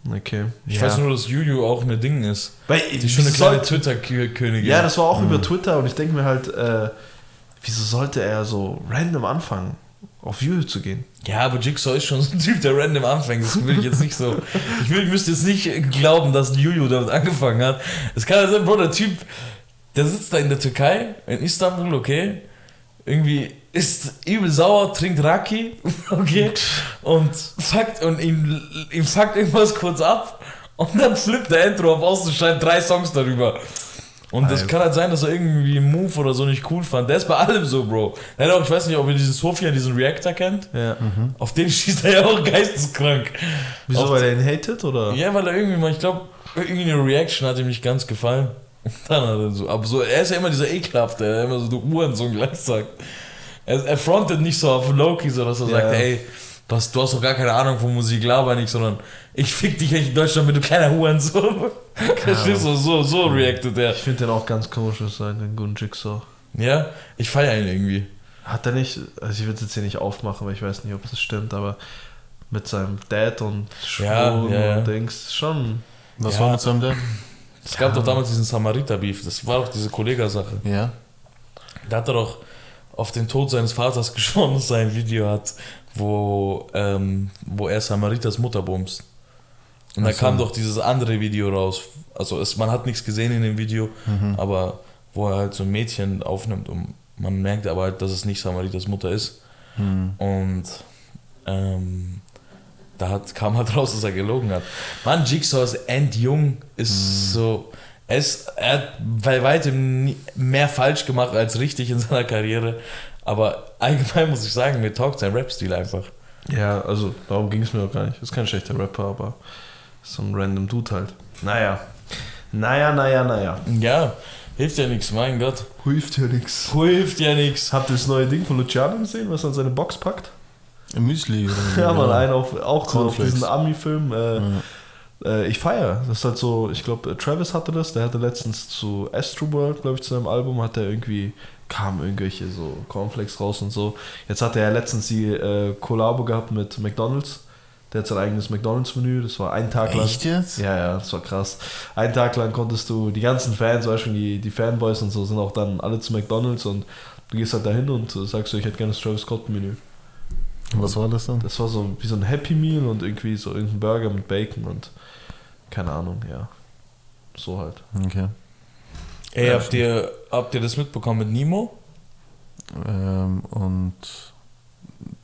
Okay. Ich ja. weiß nur, dass Juju auch eine Ding ist. Weil, Die ist schon eine kleine Twitter-Königin. Ja, das war auch Mhm. über Twitter und ich denke mir halt, äh, wieso sollte er so random anfangen, auf Juju zu gehen? Ja, aber Jigsaw ist schon so ein Typ, der random anfängt. Das will ich jetzt nicht so. Ich, will, ich müsste jetzt nicht glauben, dass Juju damit angefangen hat. Es kann ja sein, Bro, der Typ, der sitzt da in der Türkei, in Istanbul, okay. Irgendwie ist übel sauer, trinkt Raki, okay. Und fuckt, und ihm, ihm fuckt irgendwas kurz ab. Und dann flippt der Intro auf aus und schreibt drei Songs darüber. Und das Alter. kann halt sein, dass er irgendwie einen Move oder so nicht cool fand. Der ist bei allem so, Bro. Der hat auch, ich weiß nicht, ob ihr diesen Sofia, diesen Reactor kennt. Ja. Auf den schießt er ja auch geisteskrank. Wieso, Auf- weil er ihn hatet oder? Ja, weil er irgendwie mal, ich glaube, irgendwie eine Reaction hat ihm nicht ganz gefallen. Und dann hat er so, aber so, er ist ja immer dieser ekelhafte, der immer so du Hurensohn gleich sagt. Er, er frontet nicht so auf Loki, so dass er Ja. sagt, ey, was, du hast doch gar keine Ahnung von Musik, laber nicht, sondern ich fick dich echt in Deutschland mit du kleiner Hurensohn. Verstehst du, so, so reactet er. Ich finde den auch ganz komisch, sein, den guten Jigsaw. Ja, ich feiere ihn irgendwie. Hat er nicht, also ich will es jetzt hier nicht aufmachen, weil ich weiß nicht, ob das stimmt, aber mit seinem Dad und Ja, Schwulen ja, ja. und Dings, schon. Was Ja. war mit seinem Dad? Es gab doch damals diesen Samariter-Beef, das war doch diese Kollega-Sache. Ja. Da hat er doch auf den Tod seines Vaters geschworen, dass er ein Video hat, wo, ähm, wo er Samariters Mutter bumst. Und da so. kam doch dieses andere Video raus. Also es, man hat nichts gesehen in dem Video, aber wo er halt so ein Mädchen aufnimmt und man merkt aber halt, dass es nicht Samariters Mutter ist. Und ähm, da hat, kam halt raus, dass er gelogen hat. Mann, Jigsaw ist endjung, ist so. Er, ist, er hat bei weitem nie- mehr falsch gemacht als richtig in seiner Karriere. Aber allgemein muss ich sagen, mir taugt sein Rap-Stil einfach. Ja, also darum ging es mir auch gar nicht. Ist kein schlechter Rapper, aber so ein random Dude halt. Naja. Naja, naja, naja. Ja, hilft ja nichts, mein Gott. Hilft ja nichts. Hilft ja nichts. Habt ihr das neue Ding von Luciano gesehen, was er in seine Box packt? Müsli oder Ja, mal einen auf, auch so auf diesen Ami-Film. Äh, äh, ich feiere. Das ist halt so, ich glaube, Travis hatte das. Der hatte letztens zu Astroworld, glaube ich, zu seinem Album, hat er irgendwie, kam irgendwelche so Cornflakes raus und so. Jetzt hat er ja letztens die äh, Kollabo gehabt mit McDonalds. Der hat sein eigenes McDonalds-Menü. Das war ein Tag lang. Echt jetzt? Ja, ja, das war krass. Einen Tag lang konntest du, die ganzen Fans, zum Beispiel die, die Fanboys und so, sind auch dann alle zu McDonalds und du gehst halt dahin und sagst so, ich hätte gerne das Travis Scott-Menü. Was war das dann? Das war so wie so ein Happy Meal und irgendwie so irgendein Burger mit Bacon und keine Ahnung, ja. So halt. Okay. Ey, Ja, habt ihr, habt ihr das mitbekommen mit Nemo? Ähm, und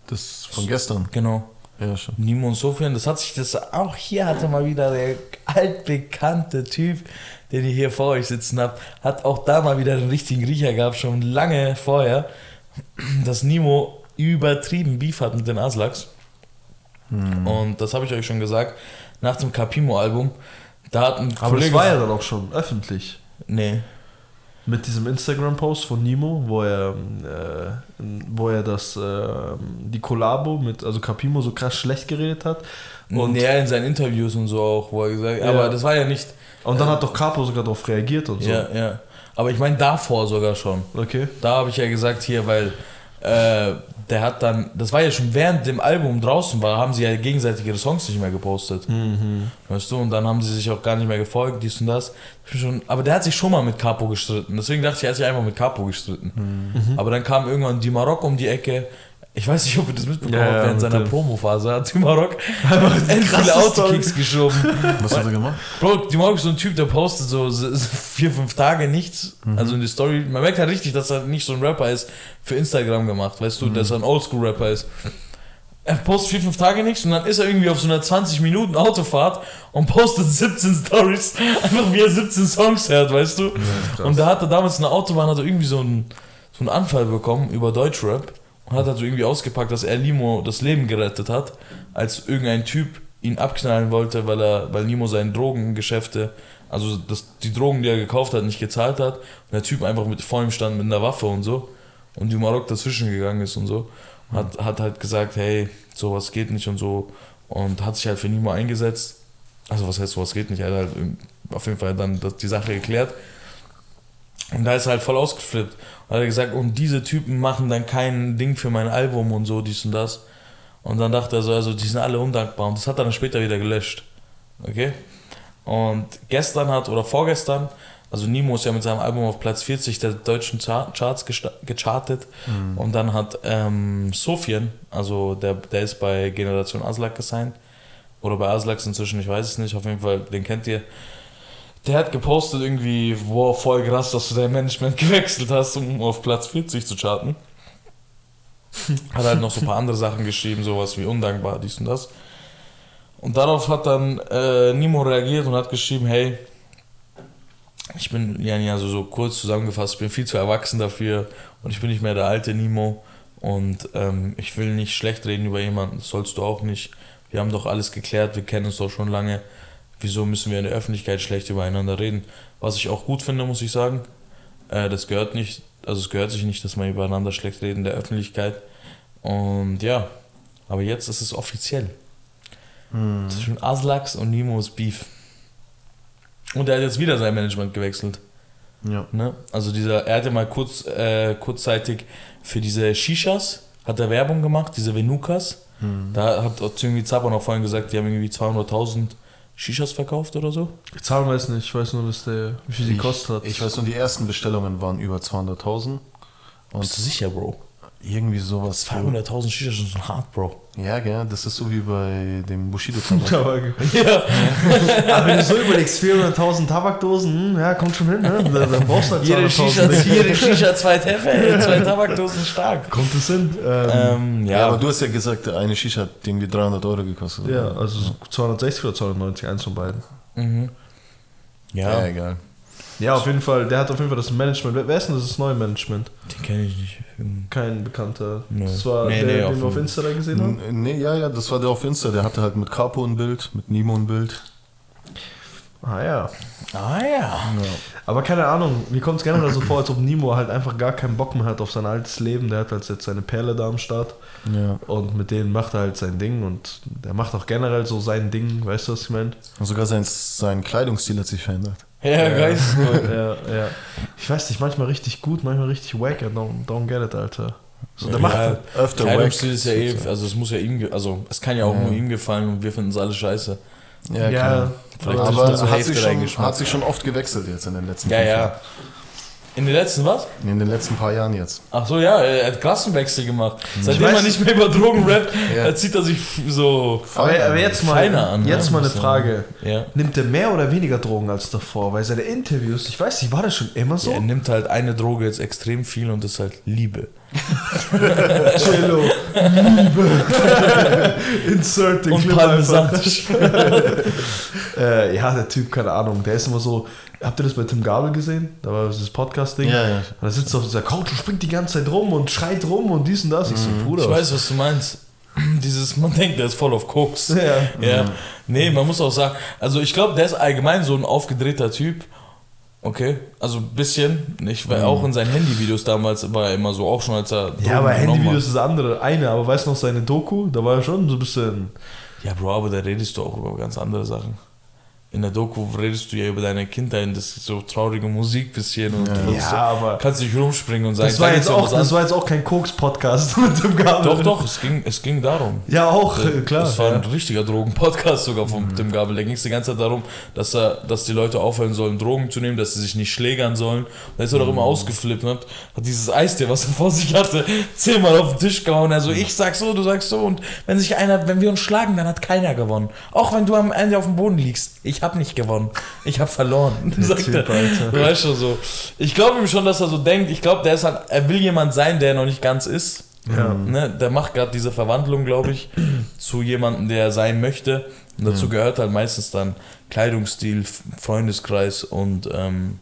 das von gestern. Genau. Ja, schon. Nimo und Sofian, das hat sich das auch hier hatte mal wieder der altbekannte Typ, den ihr hier vor euch sitzen habt, hat auch da mal wieder den richtigen Riecher gehabt, schon lange vorher, dass Nimo übertrieben Beef hat mit den Aslaks. Und das habe ich euch schon gesagt, nach dem Capimo-Album, da hat ein Aber Kollege. das war ja dann auch schon öffentlich. Nee. mit diesem Instagram-Post von Nemo, wo er, äh, wo er das, äh, die Kollabo mit, also Capimo so krass schlecht geredet hat. Und ja, in seinen Interviews und so auch, wo er gesagt Ja. aber das war ja nicht. Und dann hat doch Capo sogar darauf reagiert und so. Ja, ja. Aber ich meine davor sogar schon. Okay. Da habe ich ja gesagt hier, weil äh, der hat dann, das war ja schon während dem Album draußen war, haben sie ja gegenseitig ihre Songs nicht mehr gepostet. Mhm. Weißt du, und dann haben sie sich auch gar nicht mehr gefolgt, dies und das. Ich bin Schon, aber der hat sich schon mal mit Capo gestritten. Deswegen dachte ich, er hat sich einfach mit Capo gestritten. Mhm. Aber dann kam irgendwann die Marok um die Ecke. Ich weiß nicht, ob ihr das mitbekommen Ja, ja, habt, während seiner Promophase hat die Marok einfach endlich Autokicks geschoben. Was hat er gemacht? Bro, die Marok ist so ein Typ, der postet so so vier, fünf Tage nichts. Mhm. Also in die Story. Man merkt halt richtig, dass er nicht so ein Rapper ist für Instagram gemacht. Weißt Mhm. du, dass er ein Oldschool-Rapper ist. Er postet vier, fünf Tage nichts und dann ist er irgendwie auf so einer 20 Minuten Autofahrt und postet 17 Stories, einfach wie er 17 Songs hört, weißt du? krass. und da hat er damals in der Autobahn hat er irgendwie so einen, so einen Anfall bekommen über Deutschrap und hat halt so irgendwie ausgepackt, dass er Limo das Leben gerettet hat, als irgendein Typ ihn abknallen wollte, weil er, weil Nimo seine Drogengeschäfte, also das, die Drogen, die er gekauft hat, nicht gezahlt hat und der Typ einfach mit vor ihm stand mit einer Waffe und so und die Marok dazwischen gegangen ist und so hat, hat halt gesagt, hey, sowas geht nicht und so und hat sich halt für Nimo eingesetzt. Also was heißt sowas geht nicht? Er hat halt irgend- auf jeden Fall dann die Sache geklärt. Und da ist er halt voll ausgeflippt. Und hat er gesagt, und diese Typen machen dann kein Ding für mein Album und so, dies und das. Und dann dachte er so, also die sind alle undankbar. Und das hat er dann später wieder gelöscht. Okay? Und gestern hat, oder vorgestern, also Nimo ist ja mit seinem Album auf Platz 40 der deutschen Char- Charts gechartet. Und dann hat ähm, Sofian, also der, der ist bei Generation Aslak gesigned. Oder bei Aslaks inzwischen, ich weiß es nicht, auf jeden Fall, den kennt ihr. Der hat gepostet irgendwie, wow, voll krass, dass du dein Management gewechselt hast, um auf Platz 40 zu charten. Hat halt noch so ein paar andere Sachen geschrieben, sowas wie undankbar, dies und das. Und darauf hat dann äh, Nimo reagiert und hat geschrieben, hey, ich bin, ja, also so kurz zusammengefasst, ich bin viel zu erwachsen dafür und ich bin nicht mehr der alte Nimo und ähm, ich will nicht schlecht reden über jemanden, das sollst du auch nicht. Wir haben doch alles geklärt, wir kennen uns doch schon lange. Wieso müssen wir in der Öffentlichkeit schlecht übereinander reden? Was ich auch gut finde, muss ich sagen. Äh, das gehört nicht, also es gehört sich nicht, dass man übereinander schlecht redet in der Öffentlichkeit. Und ja, aber jetzt ist es offiziell. Zwischen Aslax und Nimos Beef. Und er hat jetzt wieder sein Management gewechselt. Ja. Ne? Also dieser, er hatte mal kurz, äh, kurzzeitig für diese Shishas, hat er Werbung gemacht, diese Venukas. Da hat irgendwie Zappa noch vorhin gesagt, die haben irgendwie 200.000 Shishas verkauft oder so. Ich zahle weiß nicht, ich weiß nur, dass der, wie viel die Ich, kostet hat. ich weiß nur, die ersten Bestellungen waren über 200.000. Und Bist du sicher, Bro? Irgendwie sowas. 200.000 Shishas sind schon hart, Bro. Ja, gell, das ist so wie bei dem Bushido-Tabak. Aber Ja. wenn du so überlegst, 400.000 Tabakdosen, hm, ja, kommt schon hin, ne? Dann brauchst du halt Jede 200.000 Shisha, jede Shisha zwei Tefe, zwei Tabakdosen stark. Kommt es hin? Ähm, Ähm, ja, ja, aber du hast ja gesagt, eine Shisha hat irgendwie 300 Euro gekostet. ja, also so 260 oder 290, eins von beiden. mhm. Ja, ja, egal. Ja, auf jeden Fall, der hat auf jeden Fall das Management. Wer- ist denn das neue Management? den kenne ich nicht. Hm. Kein bekannter. Nee. Das war Nee, der, nee, den auf wir auf dem- Insta da gesehen haben. Nee, ja, ja, das war der auf Insta. Der hatte halt mit Capo ein Bild, mit Nimo ein Bild. Ah ja. Ah ja. Aber keine Ahnung, mir kommt es generell so vor, als ob Nimo halt einfach gar keinen Bock mehr hat auf sein altes Leben. Der hat halt jetzt seine Perle da am Start. Ja. Und mit denen macht er halt sein Ding und der macht auch generell so sein Ding, weißt du, was ich meine? Und sogar sein, sein Kleidungsstil hat sich verändert. Ja, geisteskrank. ja, ja. Ich weiß nicht, manchmal richtig gut, manchmal richtig wack, I don't, don't get it, Alter. So, der Ja, macht ja, Öfter Kleidungsstil wack. ist ja eh, also es muss ja ihm, also es kann ja auch Ja. nur ihm gefallen und wir finden es alle scheiße. Ja, ja, klar. Vielleicht aber- so hat sich, schon, hat sich schon oft gewechselt jetzt in den letzten Ja, fünf ja. In den letzten was? In den letzten paar Jahren jetzt. Ach so, ja, er hat Klassenwechsel gemacht. Seitdem weiß- er nicht mehr über Drogen rappt, Ja. zieht er sich so aber, aber jetzt mal, feiner an. jetzt ne? mal eine. Frage. Ja. Nimmt er mehr oder weniger Drogen als davor? Weil seine Interviews, ich weiß nicht, war das schon immer so? Er nimmt halt eine Droge jetzt extrem viel und das ist halt Liebe. Cello, Liebe, Insert den Und Clip einfach. Äh, ja, der Typ, keine Ahnung, der ist immer so. Habt ihr das bei Tim Gabel gesehen? Da war dieses Podcast-Ding. Ja, ja. Und er sitzt auf dieser Couch und springt die ganze Zeit rum und schreit rum und dies und das. Ich so, Bruder. Ich weiß, was du meinst. Dieses, man denkt, der ist voll auf Koks. Ja. Ja. Nee, man muss auch sagen, also ich glaube, der ist allgemein so ein aufgedrehter Typ. Okay, also ein bisschen. Ich war auch in seinen Handyvideos damals, war er immer so, auch schon als er. Ja, Drogen aber genommen Handyvideos ist das andere. Eine, aber weißt du noch seine Doku? Da war er schon so ein bisschen. Ja, Bro, aber da redest du auch über ganz andere Sachen. In der Doku redest du ja über deine Kindheit, das ist so traurige Musik bisschen und du Ja, aber. kannst nicht rumspringen und sagen, Das war, jetzt auch, das war jetzt auch kein Koks-Podcast mit dem Gabel. Doch, doch, es ging, es ging darum. Ja, auch, äh, klar. Das war ja. ein richtiger Drogen-Podcast sogar von Mhm. Tim Gabel. Da ging es die ganze Zeit darum, dass, er, dass die Leute aufhören sollen, Drogen zu nehmen, dass sie sich nicht schlägern sollen. Und da ist er doch immer Mhm. ausgeflippt und hat, hat dieses Eistee, was er vor sich hatte, zehnmal auf den Tisch gehauen. Also Mhm. ich sag so, du sagst so. Und wenn sich einer, wenn wir uns schlagen, dann hat keiner gewonnen. Auch wenn du am Ende auf dem Boden liegst. Ich habe nicht gewonnen. Ich habe verloren. sagt Typ, er. Du weißt schon so. Ich glaube ihm schon, dass er so denkt. Ich glaube, der ist halt, er will jemand sein, der noch nicht ganz ist. Ja. Ne, der macht gerade diese Verwandlung, glaube ich, zu jemandem, der er sein möchte. Und dazu gehört halt meistens dann Kleidungsstil, Freundeskreis und ähm,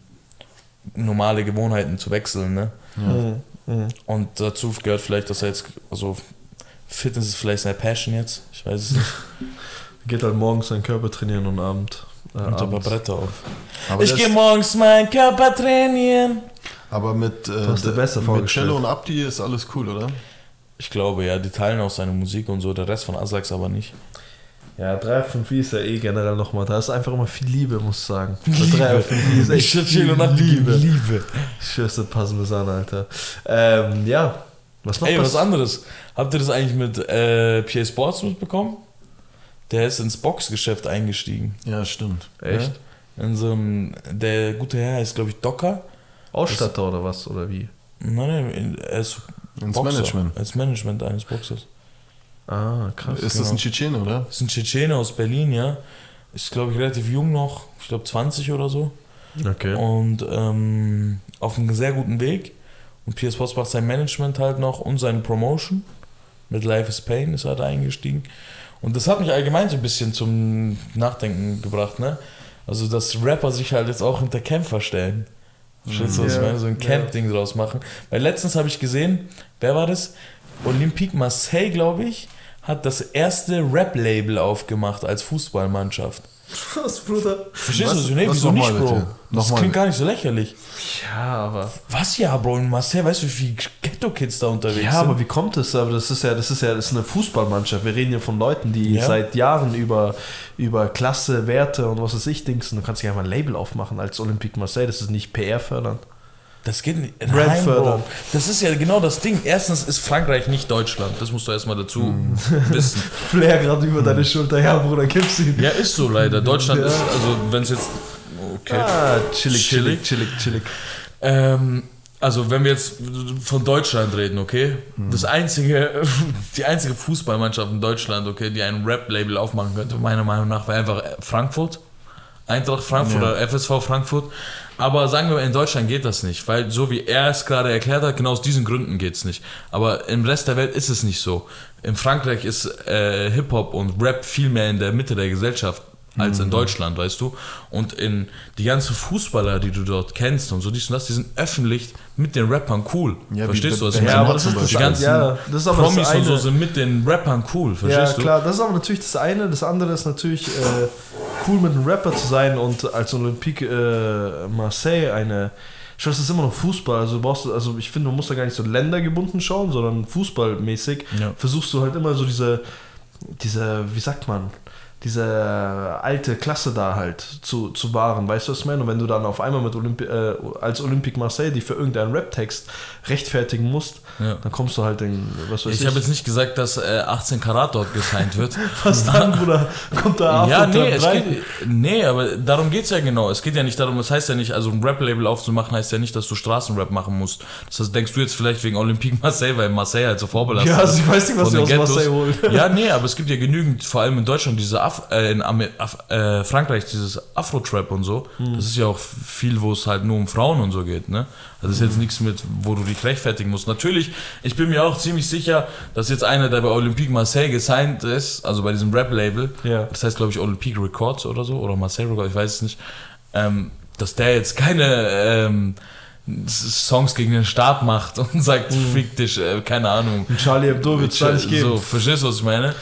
normale Gewohnheiten zu wechseln. Ne? Mhm. Mhm. Und dazu gehört vielleicht, dass er jetzt, also Fitness ist vielleicht seine Passion jetzt. Ich weiß es nicht. Geht halt morgens seinen Körper trainieren und Abend. Äh, abends. Bretter auf. Aber, ich gehe morgens meinen Körper trainieren. aber mit, äh, der- mit. Cello und Abdi ist alles cool, oder? Ich glaube, ja, die teilen auch seine Musik und so, der Rest von Aslaks aber nicht. Ja, 355 ist ja eh generell nochmal. Da ist einfach immer viel Liebe, muss ich sagen. Bei 355 ist echt Ich viel und Liebe. Liebe. Ich schwör's, das passen wir an, Alter. Ähm, ja. Was noch Ey, was anderes. Habt ihr das eigentlich mit äh, PA Sports mitbekommen? Der ist ins Boxgeschäft eingestiegen. Ja, stimmt. Echt? Ja? In so einem, der gute Herr heißt, glaube ich, Docker. Ausstatter oder was? Oder wie? Nein, nein, er ist Ins Boxer. Management. Als Management eines Boxers. Ah, krass. Ist das ein Tschetschene, oder? Das ist ein Tschetschene aus Berlin, ja. Ist, glaube ich, relativ jung noch. Ich glaube, 20 oder so. Okay. Und ähm, auf einem sehr guten Weg. Und PS Sports macht sein Management halt noch und seine Promotion. Mit Life is Pain ist er da eingestiegen. Und das hat mich allgemein so ein bisschen zum Nachdenken gebracht, ne? Also, dass Rapper sich halt jetzt auch hinter Kämpfer stellen. Verstehst du, was ich Ja, meine? So ein ja. Camp-Ding draus machen. Weil letztens habe ich gesehen, wer war das? Olympique Marseille, glaube ich, hat das erste Rap-Label aufgemacht als Fußballmannschaft. Was, Bruder? Verstehst Was- du? Nee, was wieso nicht, Bro? bitte? Das Nochmal. klingt gar nicht so lächerlich. Ja, aber. Was ja, Bro, in Marseille, weißt du, wie viele Ghetto-Kids da unterwegs Ja, sind? aber wie kommt es? Aber das ist ja, das ist ja, das ist eine Fußballmannschaft. Wir reden hier von Leuten, die Ja. seit Jahren über, über Klasse, Werte und was weiß ich dingsen. Du kannst dich einfach ein Label aufmachen als Olympique Marseille. Das ist nicht PR fördern. Das geht nicht. Brand fördern. Das ist ja genau das Ding. Erstens ist Frankreich nicht Deutschland. Das musst du erstmal dazu wissen. Flair gerade über deine Schulter. Ja, Bruder, gib's ihn. Ja, ist so leider. Deutschland Ja. ist, also wenn es jetzt. Okay. Ah, chillig, Chillig. chillig, chillig, chillig. Ähm, also wenn wir jetzt von Deutschland reden, okay? Das einzige, die einzige Fußballmannschaft in Deutschland, okay, die ein Rap-Label aufmachen könnte, meiner Meinung nach, wäre einfach Frankfurt. Eintracht Frankfurt Ja. oder FSV Frankfurt. Aber sagen wir mal, in Deutschland geht das nicht, weil so wie er es gerade erklärt hat, genau aus diesen Gründen geht es nicht. Aber im Rest der Welt ist es nicht so. In Frankreich ist äh, Hip-Hop und Rap viel mehr in der Mitte der Gesellschaft als Mhm. in Deutschland, weißt du? Und in die ganzen Fußballer, die du dort kennst und so dies und das, die sind öffentlich mit den Rappern cool. Ja, Verstehst du, was ich Benzema meine? aber das ist die das- ganzen ja, das ist aber das Promis und so sind mit den Rappern cool, Ja, verstehst du? klar, das ist aber natürlich das eine. Das andere ist natürlich äh, cool mit einem Rapper zu sein und als Olympique äh, Marseille eine. Ich weiß, das ist immer noch Fußball. Also, du brauchst, also ich finde, man muss da gar nicht so ländergebunden schauen, sondern fußballmäßig Ja. versuchst du halt immer so diese, diese, wie sagt man, diese alte Klasse da halt zu, zu wahren, weißt du was ich meine? Und wenn du dann auf einmal mit Olympi äh, als Olympique Marseille dich für irgendeinen Rap-Text rechtfertigen musst, Ja. dann kommst du halt in, was weiß ich. Ich habe jetzt nicht gesagt, dass äh, 18 Karat dort gesigned wird. was dann, Bruder? Kommt da ja, nee, es geht, nee, aber darum geht es ja genau. Es geht ja nicht darum, das heißt ja nicht, also ein Rap-Label aufzumachen, heißt ja nicht, dass du Straßenrap machen musst. Das heißt, denkst du jetzt vielleicht wegen Olympique Marseille, weil Marseille halt so vorbelastet Ja, ist also ich weiß nicht, was sie aus. Marseille holen. Ja, nee, aber es gibt ja genügend, vor allem in Deutschland, diese Af äh, in Amer Af äh, Frankreich, dieses Afro-Trap und so. Hm. Das ist ja auch viel, wo es halt nur um Frauen und so geht, ne? Also das ist Hm. jetzt nichts mit, wo du dich rechtfertigen musst. Natürlich, ich bin mir auch ziemlich sicher, dass jetzt einer, der bei Olympique Marseille gesigned ist, also bei diesem Rap-Label, Ja. das heißt, glaube ich, Olympique Records oder so, oder Marseille Records, ich weiß es nicht, ähm, dass der jetzt keine ähm, Songs gegen den Staat macht und sagt, Hm. fick dich, äh, keine Ahnung. Charlie Hebdo wird es nicht So, geben. verstehst du, was ich meine?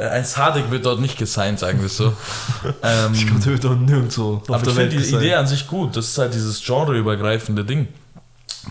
Äh, ein Sadik wird dort nicht gesigned, sagen wir es so. ähm, Ich glaube, der wird doch nirgendwo aber ich finde die gesagt. Idee an sich gut. Das ist halt dieses genreübergreifende Ding.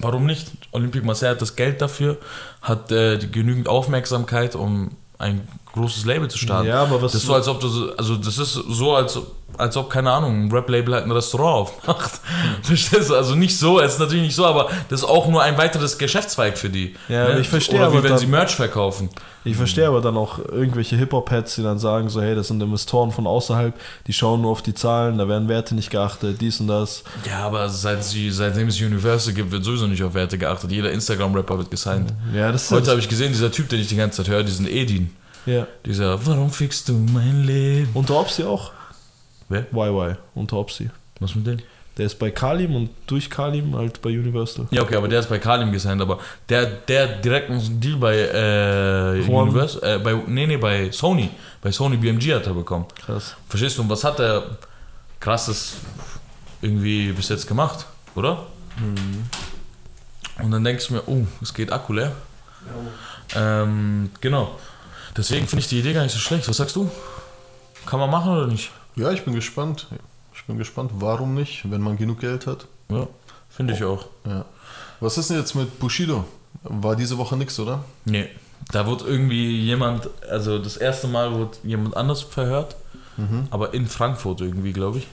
Warum nicht? Olympique Marseille hat das Geld dafür, hat äh, genügend Aufmerksamkeit, um ein großes Label zu starten. Ja, aber was- das ist so, als ob das, also das ist so, als, als ob, keine Ahnung, ein Rap-Label halt ein Restaurant aufmacht. Verstehst du? Also nicht so, es ist natürlich nicht so, aber das ist auch nur ein weiteres Geschäftszweig für die. Ne? Ja, aber ich verstehe Oder wie aber wenn dann- sie Merch verkaufen. Ich verstehe aber dann auch irgendwelche Hip-Hop-Heads, die dann sagen so, hey, das sind Investoren von außerhalb, die schauen nur auf die Zahlen, da werden Werte nicht geachtet, dies und das. Ja, aber seit sie, seitdem es Universal gibt, wird sowieso nicht auf Werte geachtet. Jeder Instagram-Rapper wird gesigned. Ja, das ist Heute habe ich gesehen, dieser Typ, den ich die ganze Zeit höre, diesen Edin. Ja. Dieser, warum fickst du mein Leben? Unter Opsi auch. Wer? YY, unter Opsi. Was mit dem? Der ist bei Kalim und durch Kalim halt bei Universal. Ja, okay, aber der ist bei Kalim gesigned, aber der, der direkt einen Deal bei äh. Universal, äh, bei, nee, nee, bei Sony, bei Sony BMG hat er bekommen. Krass. Verstehst du, und was hat er krasses irgendwie bis jetzt gemacht, oder? Und dann denke ich mir, oh, es geht Akku leer. Ähm, genau. Deswegen finde ich die Idee gar nicht so schlecht. Was sagst du? Kann man machen oder nicht? Ja, ich bin gespannt. Ich bin gespannt, warum nicht, wenn man genug Geld hat. Ja, finde ich auch. Ja. Was ist denn jetzt mit Bushido? War diese Woche nichts, oder? Nee, da wurde irgendwie jemand, also das erste Mal wurde jemand anders verhört, aber in Frankfurt irgendwie, glaube ich.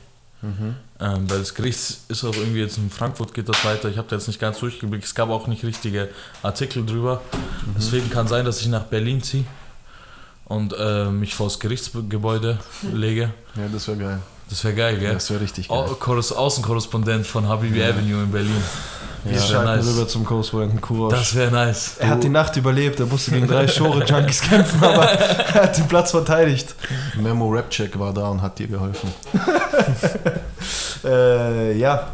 Ähm, weil das Gericht ist auch irgendwie jetzt in Frankfurt geht das weiter. Ich habe da jetzt nicht ganz durchgeblickt. Es gab auch nicht richtige Artikel drüber. Deswegen kann sein, dass ich nach Berlin ziehe und äh, mich vor das Gerichtsgebäude lege. Ja, das wäre geil. Das wäre geil, gell? Das wäre richtig geil. Korres- Außenkorrespondent von Habibi Avenue in Berlin. Wir Das wäre schalten nice. rüber zum Korrespondenten Kurosch. Das wäre nice. Er hat die Nacht überlebt, er musste gegen drei Shore-Junkies kämpfen, aber er hat den Platz verteidigt. Memo Rap Check war da und hat dir geholfen. Äh, ja.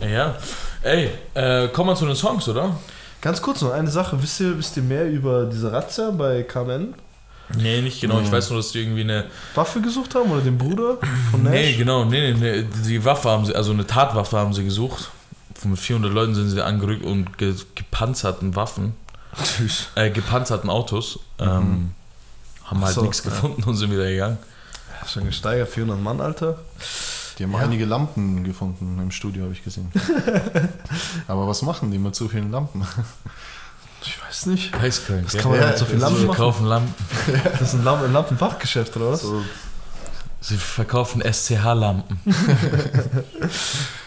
Ja. Ey, äh, kommen wir zu den Songs, oder? Ganz kurz noch eine Sache. Wisst ihr, wisst ihr mehr über diese Razzia bei KMN? Nee, nicht genau. Ich weiß nur, dass die irgendwie eine. Waffe gesucht haben oder den Bruder von Nash? Nee, genau. Nee, nee, nee. Die Waffe haben sie, also eine Tatwaffe haben sie gesucht. Mit 400 Leuten sind sie angerückt und ge gepanzerten Waffen, äh, gepanzerten Autos. Ähm, haben halt so, nichts ja. gefunden und sind wieder gegangen. Ja, Schon gesteigert, 400 Mann, Alter. Die haben einige Lampen gefunden im Studio, habe ich gesehen. Aber was machen die mit so vielen Lampen? Ich weiß nicht. Geistkrank. Was kann man Ja, mit so viel das Lampen machen? verkaufen Lampen. Das ist ein, Lamp ein Lampenfachgeschäft, oder was? So, Sie verkaufen SCH-Lampen.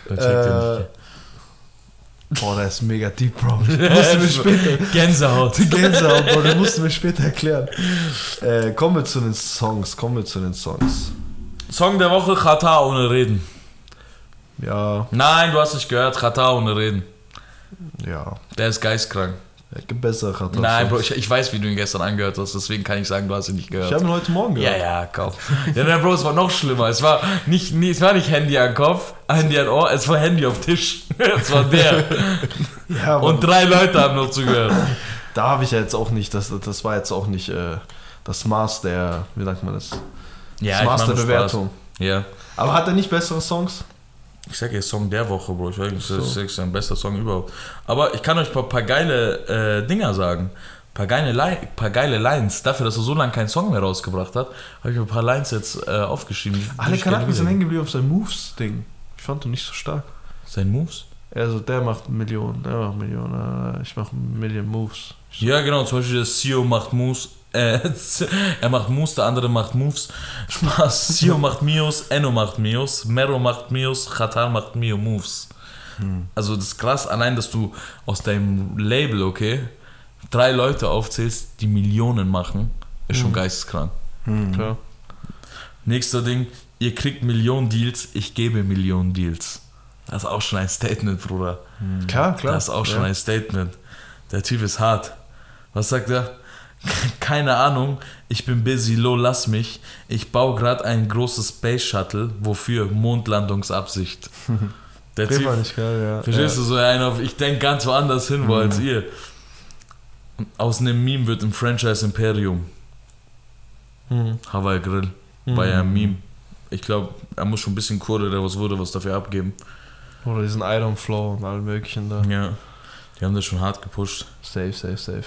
Äh, boah, der ist mega deep, Bro. Das musst du mir später. Gänsehaut. Gänsehaut, Bro, das musst du mir später erklären. Äh, kommen wir zu den Songs, kommen wir zu den Songs. Song der Woche, Chata ohne Reden. Ja, Nein, du hast nicht gehört, Chata ohne Reden. ja. Der ist geistkrank. Er bessere Ratter. Nein, Bro, ich, ich weiß, wie du ihn gestern angehört hast, deswegen kann ich sagen, du hast ihn nicht gehört. Ich habe ihn heute Morgen ja, gehört. ja, kaum. Ja, nein, Bro, es war noch schlimmer. Es war nicht, nie- es war nicht Handy an Kopf, Handy an Ohr, es war Handy auf Tisch. Es war der. Ja, Und drei Leute haben noch zugehört. da habe ich ja jetzt auch nicht, das, das war jetzt auch nicht äh, das Maß der, wie sagt man das? Ja, das Maß der nur Spaß. Bewertung. Ja. Aber hat er nicht bessere Songs? Ich sag jetzt Song der Woche, Bro. Ich weiß nicht, das ist sein bester Song überhaupt. Aber ich kann euch ein paar, paar geile äh, Dinger sagen. Ein paar geile, Li paar geile Lines. Dafür, dass er so lange keinen Song mehr rausgebracht hat, habe ich ein paar Lines jetzt äh, aufgeschrieben. Alle Kanaken sind hängen geblieben auf sein Moves-Ding. Ich fand ihn nicht so stark. Sein Moves? Also der macht Millionen, der macht Millionen, äh, ich mache Million Moves. Ja, genau. Zum Beispiel der CEO macht Moves. Äh, er macht Moves, der andere macht Moves. Spaß. CEO macht Mios, Enno macht Mios, Mero macht Mios, Qatar macht Mio Moves. Also das ist krass, allein, dass du aus deinem Label, okay, drei Leute aufzählst, die Millionen machen, ist schon geisteskrank. Klar. Nächster Ding, ihr kriegt Millionen Deals, ich gebe Millionen Deals. Das ist auch schon ein Statement, Bruder. Klar, klar. Das ist auch schon ja. ein Statement. Der Typ ist hart. Was sagt er? Keine Ahnung, ich bin busy, lo, lass mich. Ich baue gerade ein großes Space Shuttle. Wofür? Mondlandungsabsicht. Der Typ, war nicht geil, ja. verstehst ja. du, so einer auf, ich denke ganz woanders hin, wo als ihr. Aus einem Meme wird ein Franchise Imperium. Mhm. Hawaii Grill. War ja ein Meme. Ich glaube, er muss schon ein bisschen Kurre, der was wurde, was dafür abgeben. Oder diesen Iron Flow und allem möglichen da. Ja. Die haben das schon hart gepusht. Safe, safe, safe.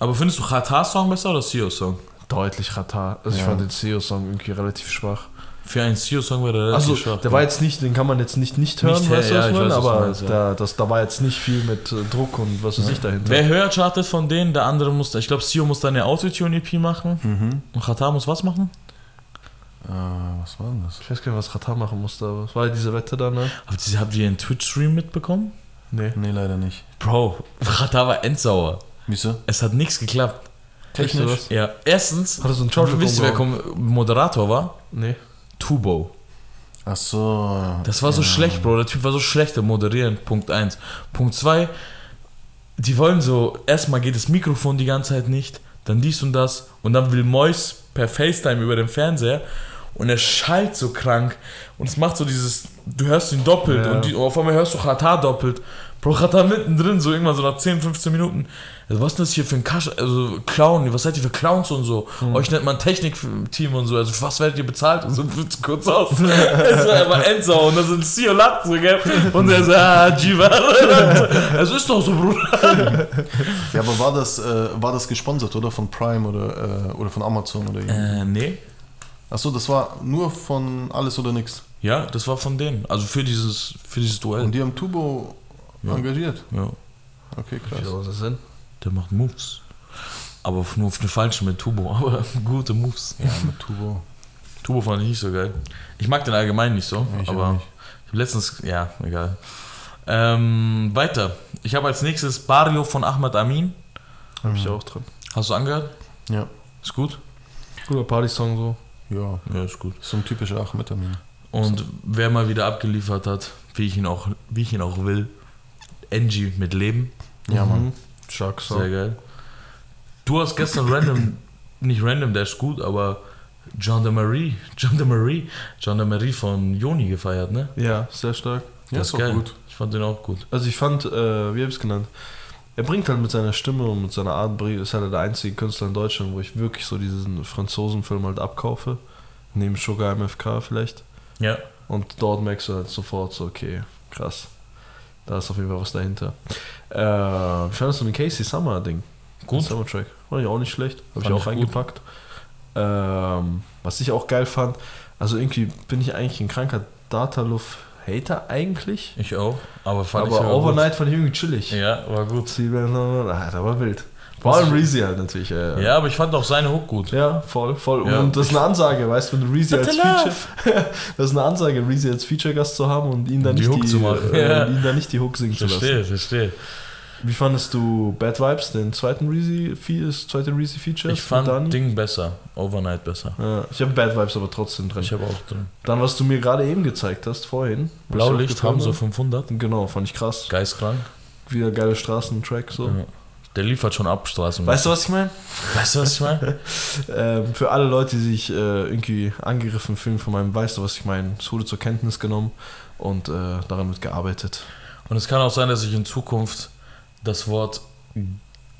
Aber findest du Qatar-Song besser oder Sio-Song? Deutlich Katar. Also ich Ja. fand den CEO-Song irgendwie relativ schwach. Für einen CEO-Song war der relativ Also, schwach. der war jetzt nicht, den kann man jetzt nicht nicht hören, Nicht, weißt du, ja, was ich ich meine? weiß, was du aber ja. da, das, da war jetzt nicht viel mit äh, Druck und was weiß ich dahinter. Wer höher chartet von denen, der andere muss, ich glaube, CEO muss dann eine Autotune-EP machen Mhm. und Qatar muss was machen? Äh, was war denn das? Ich weiß gar nicht, was Katar machen musste, aber es war ja diese Wette da, ne? Habt ihr, habt ihr einen Twitch-Stream mitbekommen? Nee. Nee, leider nicht. Bro, Qatar war endsauer. Wieso? Es hat nichts geklappt. Technisch? Ja, erstens, Hat er so einen Charger wisst ihr, wer Moderator war? Nee. Tubo. Ach so. Das war so schlecht, Bro. Der Typ war so schlecht im Moderieren. Punkt 1. Punkt 2. Die wollen so, erstmal geht das Mikrofon die ganze Zeit nicht, dann dies und das und dann will Mois per FaceTime über den Fernseher und er schallt so krank und es macht so dieses, du hörst ihn doppelt Ja. und, die, und auf einmal hörst du Qatar doppelt. Bro, Qatar mittendrin, so irgendwann so nach 10, 15 Minuten. Also was ist denn das hier für ein Kasch, also Clown, was seid ihr für Clowns und so? Euch nennt man Technikteam und so, also was werdet ihr bezahlt? Und so fühlt kurz aus. es war aber Endsau und da sind lacht so, gell? Und er so, ah, Jiva. Es ist doch so, Bruder. Ja, aber war das, äh, war das gesponsert, oder? Von Prime oder, äh, oder von Amazon oder irgendwie? Äh, nee. Achso, das war nur von Alles oder Nix. Ja, das war von denen. Also für dieses, für dieses Duell. Und die haben Tubo Ja. engagiert. ja, Okay, krass. soll das denn? der macht Moves. Aber nur auf eine falsche mit Tubo, aber gute Moves. Ja, mit Tubo. Turbo fand ich nicht so geil. Ich mag den allgemein nicht so, Ich aber nicht. ich hab letztens, ja, egal. Ähm, weiter. Ich habe als nächstes Barrio von Ahmad Amin. Hab ich auch drin. Hast du angehört? Ja. Ist gut? Guter Party-Song so. Ja, Ja, ist gut. so ein typischer Ahmed Amin. Und wer mal wieder abgeliefert hat, wie ich ihn auch, wie ich ihn auch will, Angie mit Leben. Ja, Mann. Mhm. Stark Song. Sehr geil. Du hast gestern random, nicht random, der ist gut, aber John de Marie, John de Marie, John de Marie von Joni gefeiert, ne? Ja, sehr stark. Ja, Das ist auch gut. Ich fand den auch gut. Also ich fand, äh, wie hab ich es genannt? Er bringt halt mit seiner Stimme und mit seiner Art, ist halt der einzige Künstler in Deutschland, wo ich wirklich so diesen Franzosenfilm halt abkaufe. Neben Sugar MFK vielleicht. Ja. Und dort merkst du halt sofort so, okay, krass. Da ist auf jeden Fall was dahinter. Äh, wie fandest du den Casey Summer Ding? Gut. Summer Track. Fand ich auch nicht schlecht. Habe ich auch ich gut. eingepackt. Ähm, was ich auch geil fand, also irgendwie bin ich eigentlich ein kranker Dataluf-Hater eigentlich. Ich auch. Aber fand aber ich aber Overnight fand ich irgendwie chillig. Gut. Ja, war gut. Ah, das war wild. Vor allem Reezy halt natürlich. Äh, Ja, aber ich fand auch seine Hook gut. Ja, voll, voll. Ja. Und das ist eine Ansage, weißt du, wenn du Reezy als Feature. das ist eine Ansage, Reezy als Feature-Gast zu haben und ihn dann Die nicht Hook die, zu machen. Äh, Ja. ihn dann nicht die Hook singen zu lassen. Verstehe, verstehe. Wie fandest du Bad Vibes, den zweiten Reezy, das zweite Reezy Feature? Ich fand Ding besser. Overnight besser. Ja, ich habe Bad Vibes aber trotzdem drin. Ich habe auch drin. Dann, was du mir gerade eben gezeigt hast, vorhin. Blaulicht haben so gefunden 500. habe. Genau, fand ich krass. Geistkrank. Wieder geile Straßentrack so. Ja. Der liefert schon ab, Straßen. Weißt du, was ich meine? weißt du, was ich meine? Ähm, für alle Leute, die sich äh, irgendwie angegriffen fühlen von meinem, weißt du, was ich meine? Es wurde zur Kenntnis genommen und äh, daran wird gearbeitet. Und es kann auch sein, dass ich in Zukunft das Wort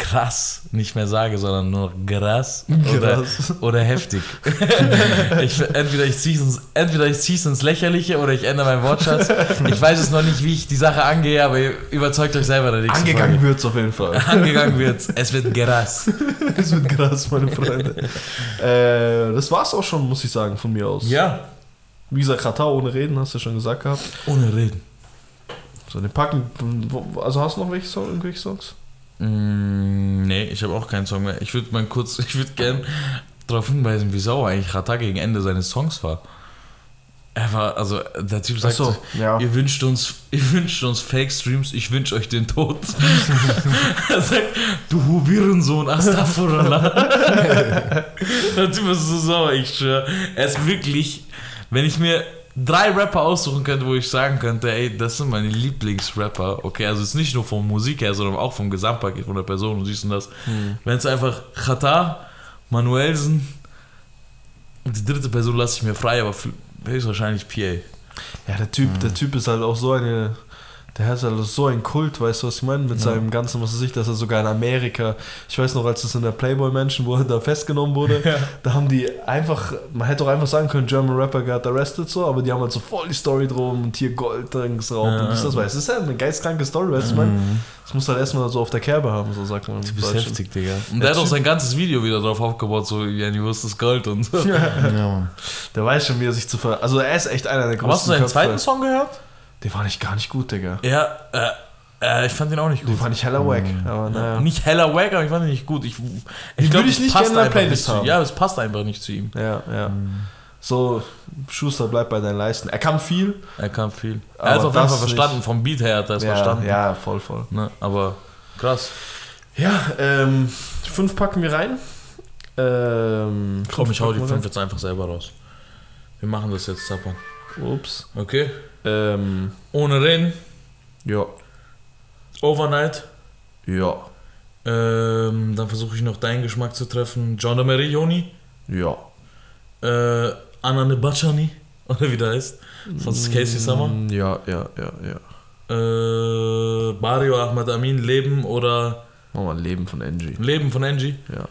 krass nicht mehr sage, sondern nur krass oder, Krass. oder heftig. ich, entweder ich ziehe es entweder ich zieh's ins Lächerliche oder ich ändere meinen Wortschatz. Ich weiß es noch nicht, wie ich die Sache angehe, aber ihr überzeugt euch selber der nächsten Angegangen wird es auf jeden Fall. Angegangen wird Es wird krass. Es wird krass, meine Freunde. äh, das war's auch schon, muss ich sagen, von mir aus. Ja. Wie gesagt, Katar ohne Reden, hast du schon gesagt gehabt. Ohne Reden. So, den packen. Also hast du noch welche, Song, irgendwelche Songs? Mm, nee, ich habe auch keinen Song mehr. Ich würde mal kurz, ich würde gern darauf hinweisen, wie sauer eigentlich Rata gegen Ende seines Songs war. Er war, also der Typ sagt, so, ja. ihr wünscht uns, ihr wünscht uns Fake Streams, ich wünsche euch den Tod. er sagt, du Hubirensohn, Astaghfirullah. der Typ ist so sauer, ich schwör. Er ist wirklich, wenn ich mir drei Rapper aussuchen könnte, wo ich sagen könnte, ey, das sind meine Lieblingsrapper. Okay, also es ist nicht nur von Musik her, sondern auch vom Gesamtpaket von der Person und dies und das. Wenn es einfach Chata, Manuelsen und die dritte Person lasse ich mir frei, aber höchstwahrscheinlich PA. Ja, der Typ, der Typ ist halt auch so eine. Der hat also so einen Kult, weißt du, was ich meine? Mit seinem ganzen, was weiß ich, dass er sogar in Amerika, ich weiß noch, als es in der Playboy-Menschen, wo er da festgenommen wurde, da haben die einfach, man hätte auch einfach sagen können, German Rapper got arrested so, aber die haben halt so voll die Story drum und hier Goldringsraub Ja. und das, weißt du, das ist ja eine geistkranke Story, weißt du, ich meine? Das muss halt erstmal so auf der Kerbe haben, so sagt man. Du bist heftig, Digga. Und der hat auch sein ganzes Video wieder drauf aufgebaut, so, ja, du wirst das Gold und so. Ja, Mann. Der weiß schon, wie er sich zu ver... Also er ist echt einer der größten Hast du seinen Köpfe. zweiten Song gehört? Den fand ich gar nicht gut, Digga. Ja, äh, äh, ich fand den auch nicht Den gut. fand ich heller wack, aber naja. Nicht heller wack, aber ich fand ihn nicht gut. Ich, ich würde glaube, ich nicht passt gerne in der einfach Playlist nicht zu. Ja, es passt einfach nicht zu ihm. Ja, ja. So, Schuster bleibt bei deinen Leisten. Er kann viel. Er kann viel. Aber er hat auf jeden das Fall verstanden, nicht. vom Beat her hat er es ja, verstanden. Ja, voll, voll. Ne? Aber krass. Ja, ähm, fünf packen wir rein. Ähm, Komm, fünf ich hau die fünf jetzt einfach selber raus. Wir machen das jetzt, Zappa. Ups. Okay? Ähm, Ohne Reden, ja, Overnight. ja, Ähm, dann versuche ich noch deinen Geschmack zu treffen. John Merioni. ja. Äh, Anna Nebachani. Oder wie der heißt. Von Casey Summer. Mm, Ja, ja, ja, ja. Äh, Mario Ahmad Amin, Leben oder Mach mal Leben von Angie. Leben von Angie. Ja.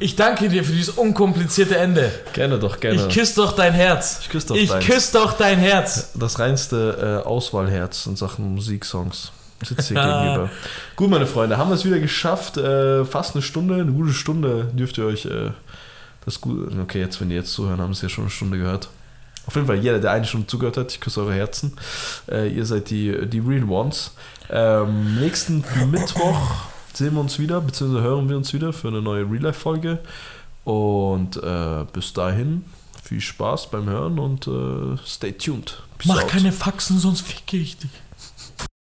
Ich danke dir für dieses unkomplizierte Ende. Gerne doch, gerne. Ich küsse doch dein Herz. Ich küsse doch Ich deins. küsse doch dein Herz. das reinste äh, Auswahlherz in Sachen Musiksongs. Sitzt hier gegenüber. Gut, meine Freunde, haben wir es wieder geschafft. Äh, fast eine Stunde, eine gute Stunde dürft ihr euch äh, das gut. Okay, jetzt, wenn die jetzt zuhören, haben sie ja schon eine Stunde gehört. Auf jeden Fall, jeder, der eine Stunde zugehört hat, ich küsse eure Herzen. Äh, ihr seid die, die Real Ones. Ähm, nächsten Mittwoch sehen wir uns wieder, beziehungsweise hören wir uns wieder für eine neue Real Life-Folge. Und äh, bis dahin viel Spaß beim Hören und äh, stay tuned. Peace Mach out. keine Faxen, sonst ficke ich dich.